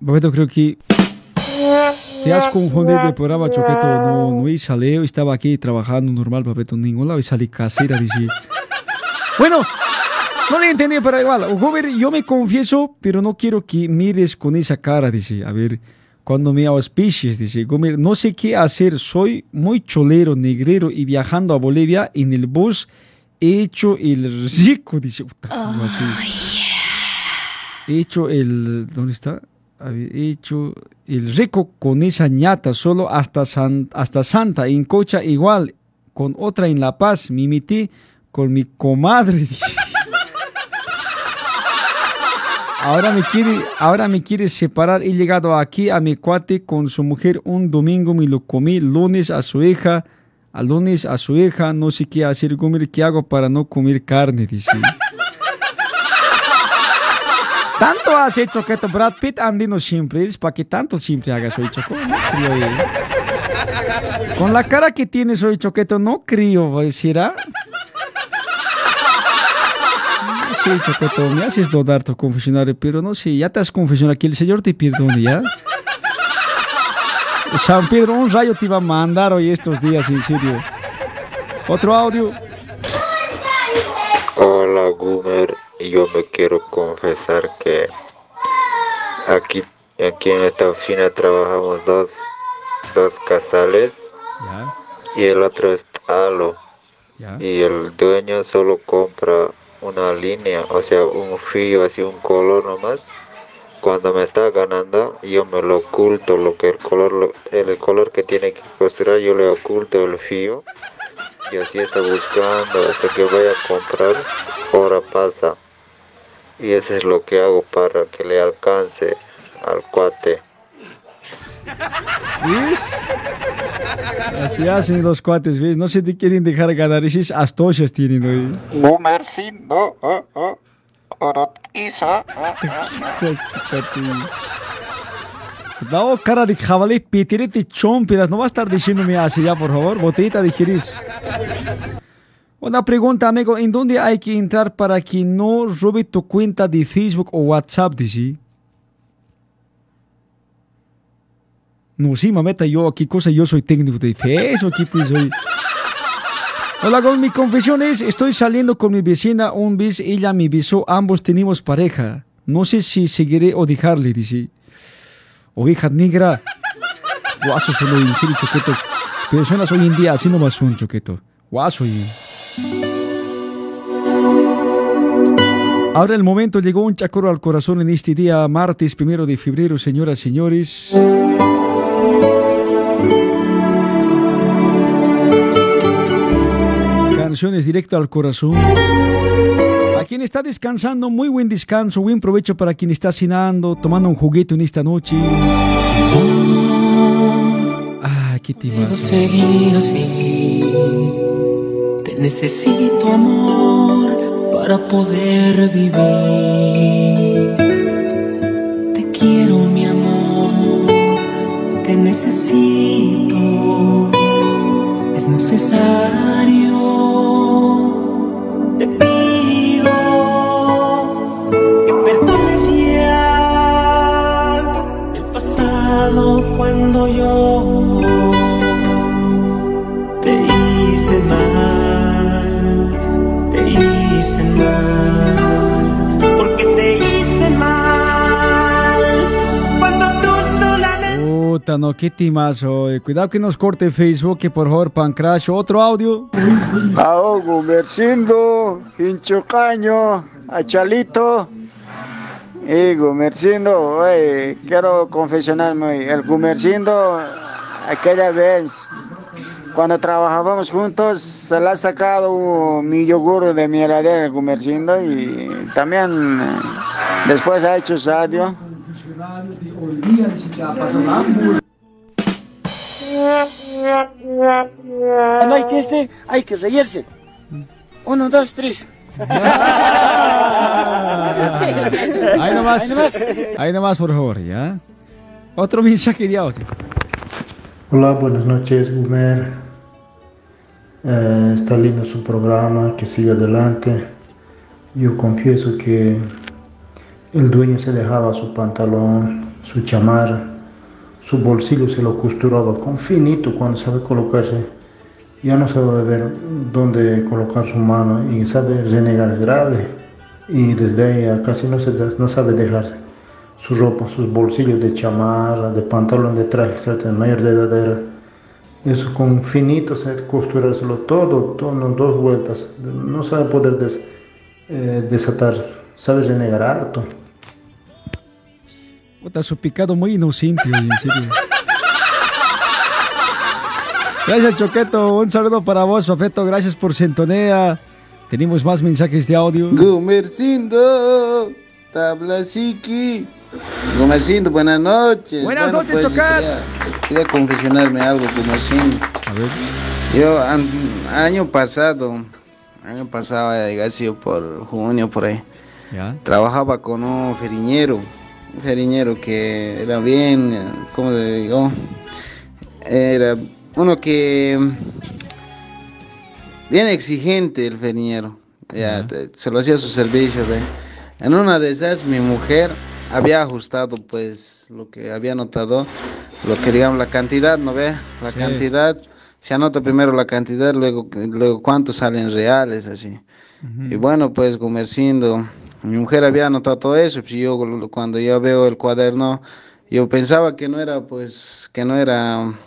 Papeto, creo que te has confundido de programa, Choqueto. No, no hice Leo, estaba aquí trabajando normal, Papeto. En ningún lado y salí casera, dice. Bueno, no le entendí, pero igual. Gober, yo me confieso, pero no quiero que mires con esa cara, dice. A ver, cuando me auspicies, dice. Gober, no sé qué hacer. Soy muy cholero, negrero y viajando a Bolivia en el bus he hecho el rico, dice. Puta, ¿cómo así? He hecho el. ¿Dónde está? A ver, He hecho el rico con esa ñata, solo hasta, San- hasta Santa, en Cocha igual, con otra en La Paz, me metí con mi comadre. *laughs* Ahora me quiere, ahora me quiere separar. He llegado aquí a mi cuate con su mujer un domingo, me lo comí, lunes a su hija, al lunes a su hija, no sé qué hacer, comer, qué hago para no comer carne, dice. Tanto has hecho que tu Brad Pitt andino siempre, es para que tanto siempre hagas hoy choco, eh. Con la cara que tienes hoy choqueto, no creo, ¿será? No sé, choqueto, me haces dudar tu confesionario, pero no sé, ya te has confesionado, que el Señor te perdone, ¿ya? San Pedro, un rayo te iba a mandar hoy estos días, en serio. Otro audio. Hola Gumer, yo me quiero confesar que aquí, aquí en esta oficina trabajamos dos, dos casales y el otro es halo y el dueño solo compra una línea, o sea un fío así un color nomás. Cuando me está ganando yo me lo oculto, lo que el color, lo- el color que tiene que costurar yo le oculto el fío y así está buscando hasta que vaya a comprar, hora pasa. Y eso es lo que hago para que le alcance al cuate. ¿Ves? Así hacen los cuates, ¿ves? No se te quieren dejar ganar, esas astocias tienen hoy. Gumer, sí, no, oh, oh, orotiza, *laughs* No, cara de jabalí, pitirete chompiras, no va a estar diciéndome así ya, por favor, botellita de jerez. Una pregunta, amigo, ¿en dónde hay que entrar para que no robe tu cuenta de Facebook o WhatsApp, dice? No, sí, mameta, yo, ¿qué cosa? Yo soy técnico de Facebook, ¿qué pues soy? Hola, con mi confesión es, estoy saliendo con mi vecina un vez, ella me besó, ambos tenemos pareja. No sé si seguiré o dejarle, dice. Oveja negra. Guaso solo en serio, choquetos. Personas hoy en día así nomás son, choqueto. Guaso y... Ahora el momento llegó un chacoro al corazón en este día, martes primero de febrero, señoras y señores. Canciones directo al corazón. A quien está descansando, muy buen descanso, buen provecho para quien está cenando, tomando un juguete en esta noche. Ah, qué. Te necesito amor para poder vivir. Te quiero mi amor, te necesito. Es necesario. Te pido que perdones ya el pasado cuando yo porque te hice mal cuando tú solamente Puta, no, qué timazo. eh. Cuidado que nos corte Facebook, que por favor, Pancrash. Otro audio. Ao Gumercindo, Hinchucaño, a Chalito. Y Gumercindo, quiero confesionarme, el Gumercindo, aquella vez, cuando trabajábamos juntos, se le ha sacado mi yogur de mi heladera, el Gumercindo, y también eh, después ha hecho sadio. Cuando hay chiste, hay que reírse. Uno, dos, tres. *laughs* Ahí nomás. Ahí nomás, por favor, ¿ya? Otro mensaje de audio. Hola, buenas noches, Gumer. Eh, está lindo su programa, que siga adelante. Yo confieso que el dueño se dejaba su pantalón, su chamarra, su bolsillo se lo costuraba con finito cuando sabe colocarse. Ya no sabe ver dónde colocar su mano y sabe renegar grave. Y desde ya casi no, se, no sabe dejar su ropa, sus bolsillos de chamarra, de pantalón, de traje, etc. Mayor de edad era. Eso con finito, se costurárselo todo, todo, en dos vueltas. No sabe poder des- eh, desatar, sabe renegar harto. Puta, su picado muy inocente, oye, en serio. Gracias, Choqueto. Un saludo para vos, Fafeto. Gracias por sintonía. Tenemos más mensajes de audio. Gumercindo, tabla psiqui. Gumercindo, buenas noches. Buenas noches, pues, Chocat. Quería, quería confesionarme algo, Gumercindo. A ver. Yo, an- año pasado, año pasado, ha sido por junio, por ahí. ¿Ya? Trabajaba con un feriñero, un feriñero que era bien, ¿cómo le digo? Era uno que bien exigente el feriñero, ya, te- se lo hacía sus servicios. ¿eh? En una de esas mi mujer había ajustado pues lo que había anotado, lo que digamos la cantidad, ¿no ve? La Sí. cantidad, se anota primero la cantidad, luego, luego cuántos salen reales, así. Y bueno, pues Gumercindo, mi mujer había anotado todo eso, pues yo cuando yo veo el cuaderno, yo pensaba que no era, pues, que no era,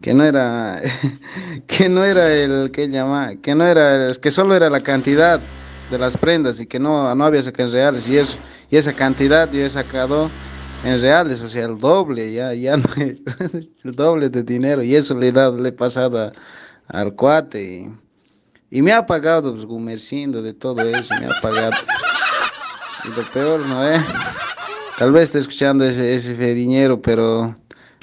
que no era, *laughs* que no era el que llama, que no era, que solo era la cantidad de las prendas y que no, no había en reales y eso, y esa cantidad yo he sacado en reales, o sea, el doble, ya, ya no es, *laughs* el doble de dinero y eso le he le he pasado a- al cuate y, y me ha pagado, pues, Gumercindo, de todo eso, me ha pagado. Y lo peor, ¿no es? Tal vez esté escuchando ese, ese feriñero, pero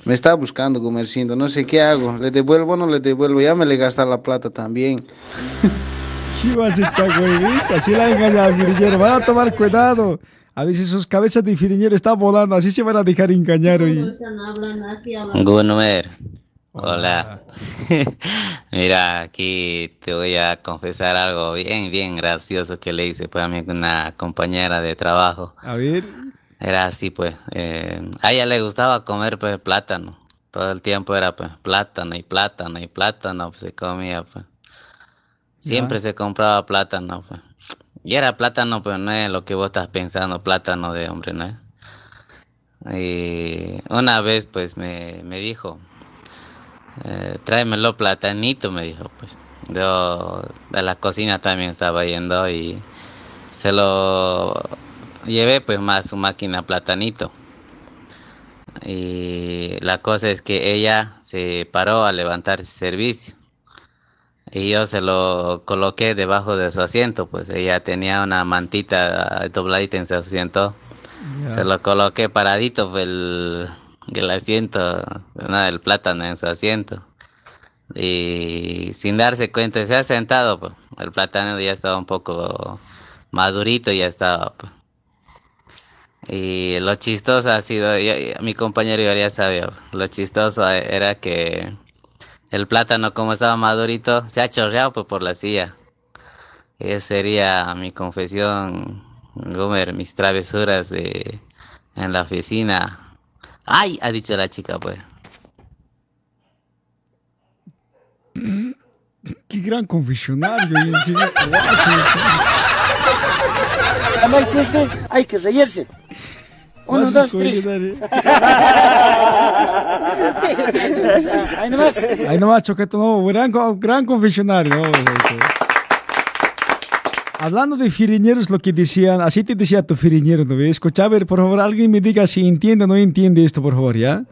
me está buscando Gumercindo. No sé qué hago. ¿Le devuelvo o no le devuelvo? Ya me le gasta la plata también. ¿Qué vas a echar, güey? ¿Ves? Así la engaña al firiñero. Van a tomar cuidado. A veces sus cabezas de firiñero están volando. Así se van a dejar engañar, oye. Gunmer, hola. *laughs* Mira, aquí te voy a confesar algo bien, bien gracioso que le hice pues, a mi una compañera de trabajo. A ver. Era así, pues. eh, a ella le gustaba comer pues plátano. Todo el tiempo era pues plátano y plátano y plátano, pues se comía, pues. Siempre Ya. se compraba plátano, pues. Y era plátano, pero no es lo que vos estás pensando, plátano de hombre, ¿no? Y una vez, pues, me, me dijo, eh, tráemelo platanito, me dijo, pues. Yo de la cocina también estaba yendo y se lo llevé, pues, más su máquina platanito. Y la cosa es que ella se paró a levantar ese servicio. Y yo se lo coloqué debajo de su asiento, pues ella tenía una mantita dobladita en su asiento. Se lo coloqué paradito pues, el, el asiento, no, el plátano en su asiento. Y sin darse cuenta, se ha sentado, pues. El plátano ya estaba un poco madurito, ya estaba. pues. Y lo chistoso ha sido, yo- mi compañero ya ya sabía, lo chistoso era que el plátano como estaba madurito se ha chorreado pues, por la silla. Esa sería mi confesión, Gomer, mis travesuras de, en la oficina. ¡Ay! Ha dicho la chica, pues. *coughs* Qué gran confesionario. hay chiste, hay que reírse. Uno, dos, tres. *laughs* Ahí nomás. Ahí nomás, Choqueto, no, gran, gran confesionario. no. Hablando de firiñeros, lo que decían, así te decía tu firiñero, ¿no ves? Escucha, a ver, por favor, alguien me diga si entiende o no entiende esto, por favor, ¿ya?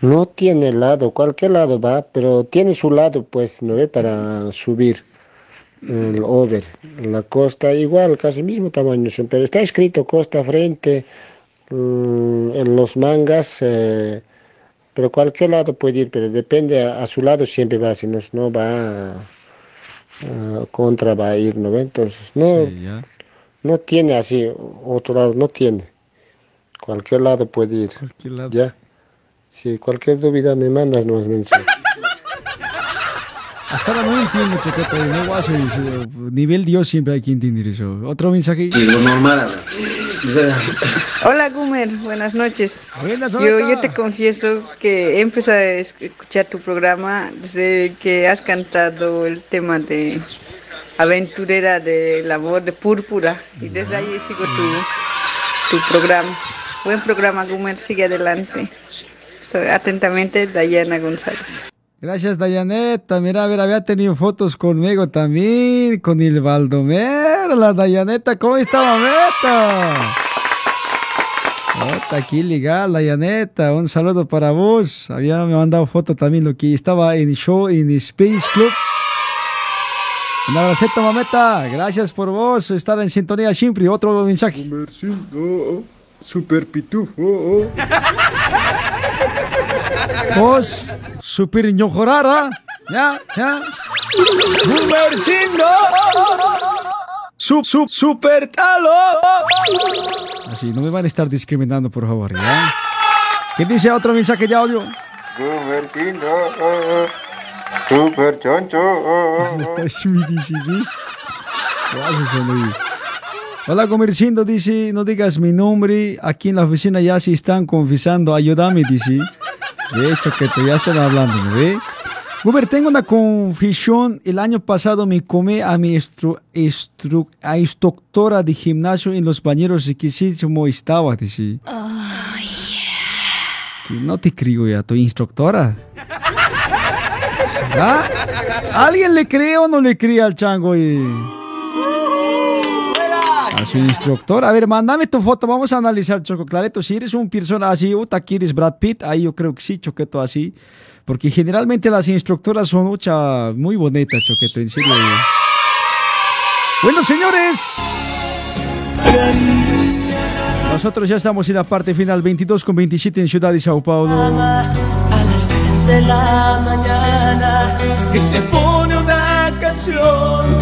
No tiene lado, cualquier lado va, pero tiene su lado, pues, ¿no ve? Para subir el over. La costa igual, casi mismo tamaño, pero está escrito costa frente mm, en los mangas, eh, pero cualquier lado puede ir, pero depende, a, a su lado siempre va, si no, no va a- contra, va a ir, ¿no ve? Entonces, no, no tiene así, otro lado, no tiene. Cualquier lado puede ir. Cualquier lado. Ya. Si cualquier duda me mandas nuevos mensajes. Hasta ahora no entiendo, Choqueto. No voy a hacer eso. Nivel Dios siempre hay que entender eso. Otro mensaje. lo normal. *laughs* Hola Gumer, buenas noches. Buenas, yo, Oleta. yo te confieso que he empezado a escuchar tu programa desde que has cantado el tema de Aventurera del amor de púrpura y desde ahí sigo tu, tu programa. Buen programa Gumer, sigue adelante. Soy atentamente Dayana González. Gracias, Dayaneta. Mira, a ver, había tenido fotos conmigo también, con el Baldomero, la Dayaneta. ¿Cómo estaba, Meta? Está aquí legal, Dayaneta. Un saludo para vos. Había me mandado foto también lo que estaba en show en Space Club. Un abracito, mameta. Gracias por vos estar en sintonía siempre. Otro mensaje. Super pitufo. Vos, super ñojorara. Ya, ya. Gumercindo. Sub, sub, super talo. Así, no me van a estar discriminando, por favor, ¿ya? ¿Qué dice otro mensaje de audio? Gumercindo. Super choncho. Está smidisi, ¿ves? Guau, sonríe. Hola, Comercindo, dice, no digas mi nombre, aquí en la oficina ya se están confesando, ayúdame, dice. De hecho, que te ya están hablando, ¿no ve? Guber, tengo una confesión. El año pasado me comí a mi estru, estru- a instructora de gimnasio en los bañeros riquísimo estaba, dice. Que no te creo ya, tu instructora. ¿Ah? ¿Alguien le cree o no le cree al chango? Y... A su instructor. A ver, mándame tu foto. Vamos a analizar, Choco Clareto. Si eres un persona así, uta, quieres Brad Pitt, ahí yo creo que sí, Choqueto, así. Porque generalmente las instructoras son mucha, muy bonitas, Choqueto, en serio. Bueno, señores. Nosotros ya estamos en la parte final, 22 con 27 en Ciudad de Sao Paulo. a las 3 de la mañana y te pone una canción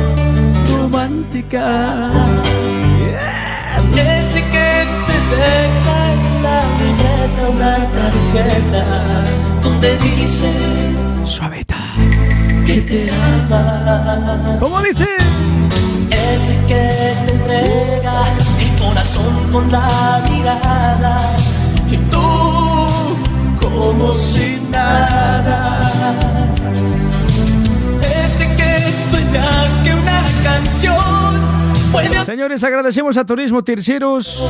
romántica. Ese que te deja en la libreta una tarjeta donde dice Suaveta que te ama. ¿Cómo dice? Ese que te entrega el corazón con la mirada y tú como si nada. Ese que sueña que una canción Señores, agradecemos a Turismo Terceros,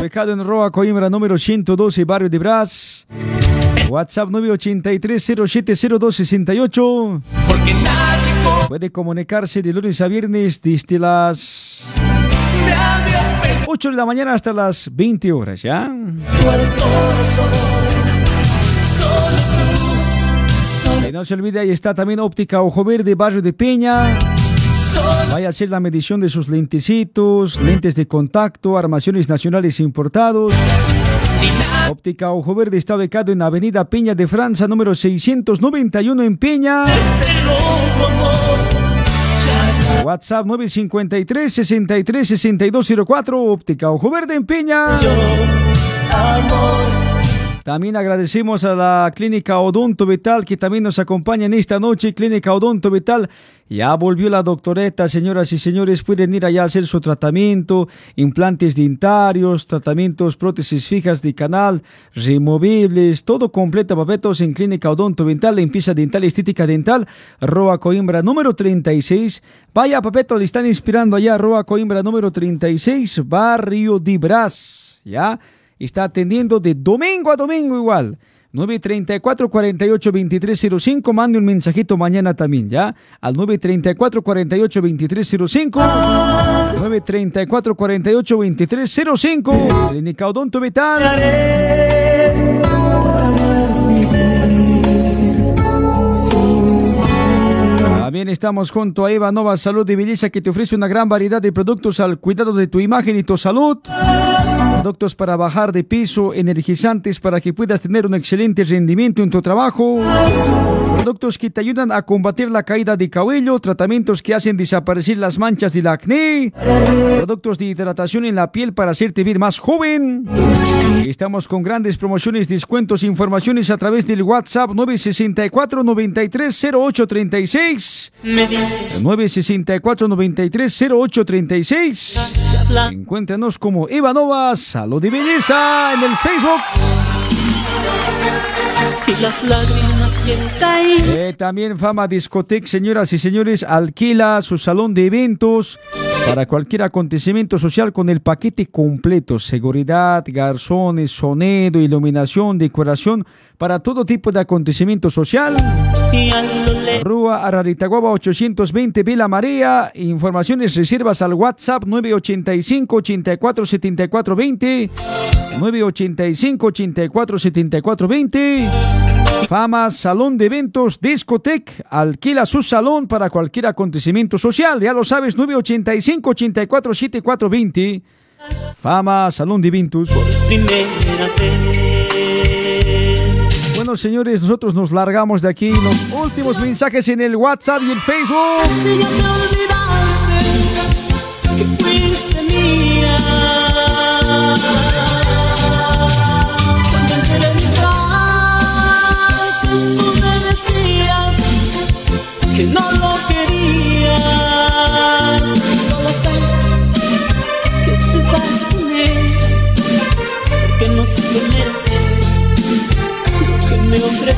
ubicado en Roa Coimbra, número 112, barrio de Brás. WhatsApp 983-070268. Puede comunicarse de lunes a viernes desde las 8 de la mañana hasta las 20 horas, ¿ya? Y no se olvide, ahí está también Óptica Ojo Verde, barrio de Peña. Vaya a hacer la medición de sus lentecitos, lentes de contacto, armaciones nacionales importados. Óptica Ojo Verde está ubicado en Avenida Peña de Francia, número 691 en Peña. WhatsApp 953 63 6204 Óptica Ojo Verde en Peña. También agradecemos a la Clínica Odonto Vital que también nos acompaña en esta noche. Clínica Odonto Vital. Ya volvió la doctoreta, señoras y señores. Pueden ir allá a hacer su tratamiento, implantes dentarios, tratamientos, prótesis fijas de canal, removibles, todo completo, papetos en Clínica Odonto Vital, limpieza dental, estética dental, Roa Coimbra número 36. Vaya, papeto, le están inspirando allá, Roa Coimbra número 36, Barrio de Brás. ¿Ya? Está atendiendo de domingo a domingo igual. 934 48 2305 mande un mensajito mañana también, ¿ya? Al 934 48 2305 934 48 2305 Clínica Odonto Vital. También estamos junto a Eva Nova Salud y Belleza que te ofrece una gran variedad de productos al cuidado de tu imagen y tu salud. Productos para bajar de peso, energizantes para que puedas tener un excelente rendimiento en tu trabajo, productos que te ayudan a combatir la caída de cabello, tratamientos que hacen desaparecer las manchas del acné, productos de hidratación en la piel para hacerte ver más joven. Estamos con grandes promociones, descuentos, informaciones a través del WhatsApp 964 93 0836. 964 93 0836. Encuéntranos como Ivanova Salud y Belleza en el Facebook. Y las lágrimas que caen. Eh, también Fama Discotec, señoras y señores, alquila su salón de eventos para cualquier acontecimiento social con el paquete completo, seguridad, garzones, sonido, iluminación, decoración, para todo tipo de acontecimiento social. Rúa Araritaguaba 820 Vila María. Informaciones, reservas al WhatsApp 985 84 74 20. 985 84 74 20. Fama Salón de Eventos Discotec. Alquila su salón para cualquier acontecimiento social. Ya lo sabes, 985 84 74 20. Fama Salón de Eventos. Bueno, señores, nosotros nos largamos de aquí. Los últimos mensajes en el WhatsApp y el Facebook.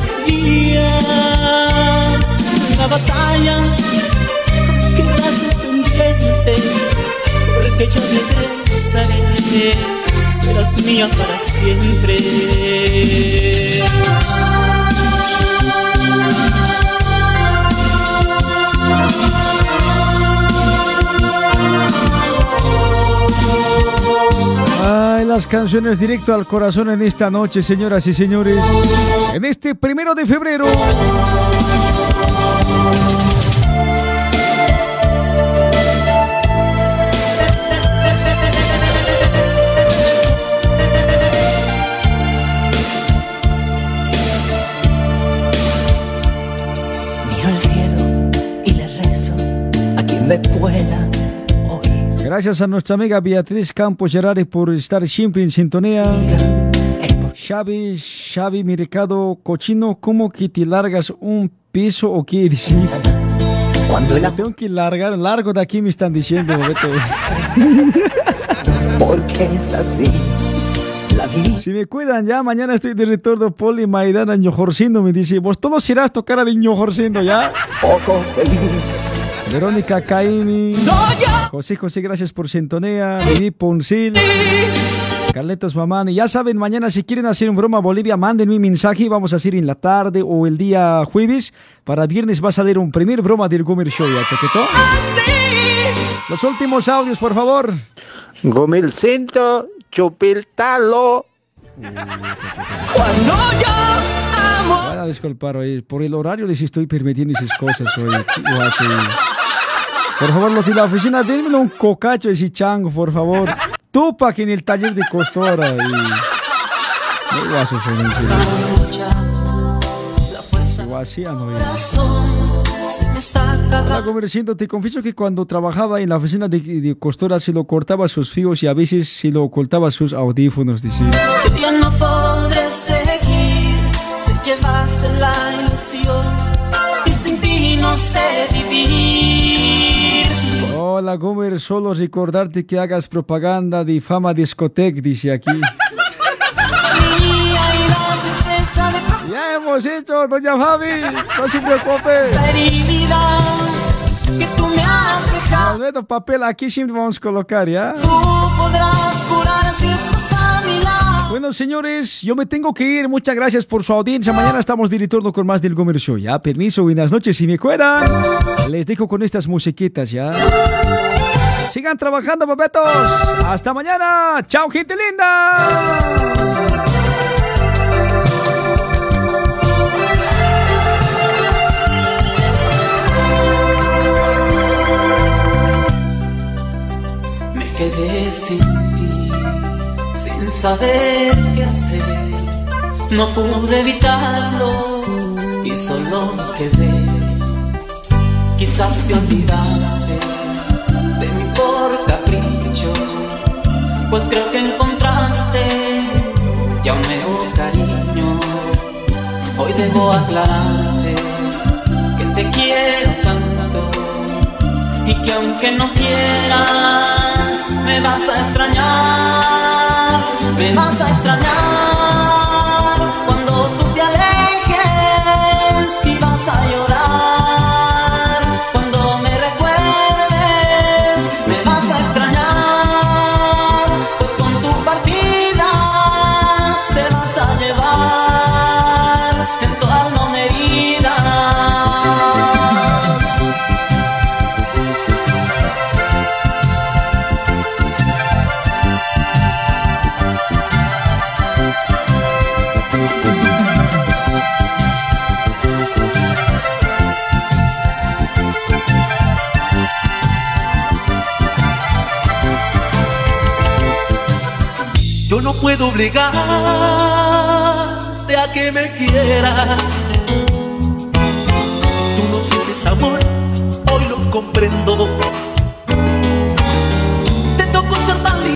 Ofrecías. Una batalla quedarte pendiente porque yo regresaré serás mía para siempre las canciones directo al corazón en esta noche, señoras y señores. En este primero de febrero. Miro al cielo y le rezo a quien me pueda. Gracias a nuestra amiga Beatriz Campos Gerari por estar siempre en sintonía. Xavi, Xavi, mi recado cochino, ¿cómo que te largas un piso o qué? Dice. Cuando la... Tengo que largar, largo de aquí me están diciendo. *laughs* Porque es así. Si me cuidan ya, mañana estoy de retorno Poli Maidana Ñojorcindo, me dice, vos todos irás a tocar a de Ñojorcindo ya. Poco feliz. Verónica Caimi, José José, gracias por sintonía, Vivi Poncil, Carletos Mamán. Y ya saben, mañana si quieren hacer un broma a Bolivia, manden mi mensaje. Vamos a hacer en la tarde o el día jueves. Para viernes va a salir un primer broma del Gomer Show, ¿ya, Chaqueto? Los últimos audios, por favor. Gomilcinto, chupiltalo. Cuando yo amo. Van a disculpar hoy. Por el horario les estoy permitiendo esas cosas hoy. Por favor, los de la oficina, denme un cocacho ese chango, por favor. Tupa que en el taller de costura. Y... Muy guasos son, serio. Guasiano, Hola, Gomercindo, te confieso que cuando trabajaba en la oficina de, de costura se lo cortaba sus fijos y a veces se lo ocultaba sus audífonos, dice. Ya no podré seguir Te llevaste la ilusión Y sin ti no sé vivir Hola, Gomer, solo recordarte que hagas propaganda de Fama Discotec, dice aquí. *laughs* Ya hemos hecho, doña Fabi, no se preocupe. Alberto, papel aquí siempre vamos a colocar, ¿ya? Tú podrás Bueno, señores, yo me tengo que ir. Muchas gracias por su audiencia. Mañana estamos de retorno con más del Gomer Show, ¿ya? Permiso, buenas noches. Si me cuidan, les dejo con estas musiquitas, ¿ya? Sigan trabajando, papetos. Hasta mañana. Chao, gente linda. Me quedé sin sin saber qué hacer. No pude evitarlo y solo quedé. Quizás te olvidaste de mí por capricho, pues creo que encontraste ya un nuevo cariño. Hoy debo aclararte que te quiero tanto y que aunque no quieras me vas a extrañar, me vas a extrañar puedo obligarte a que me quieras. Tú no sientes amor, hoy lo comprendo.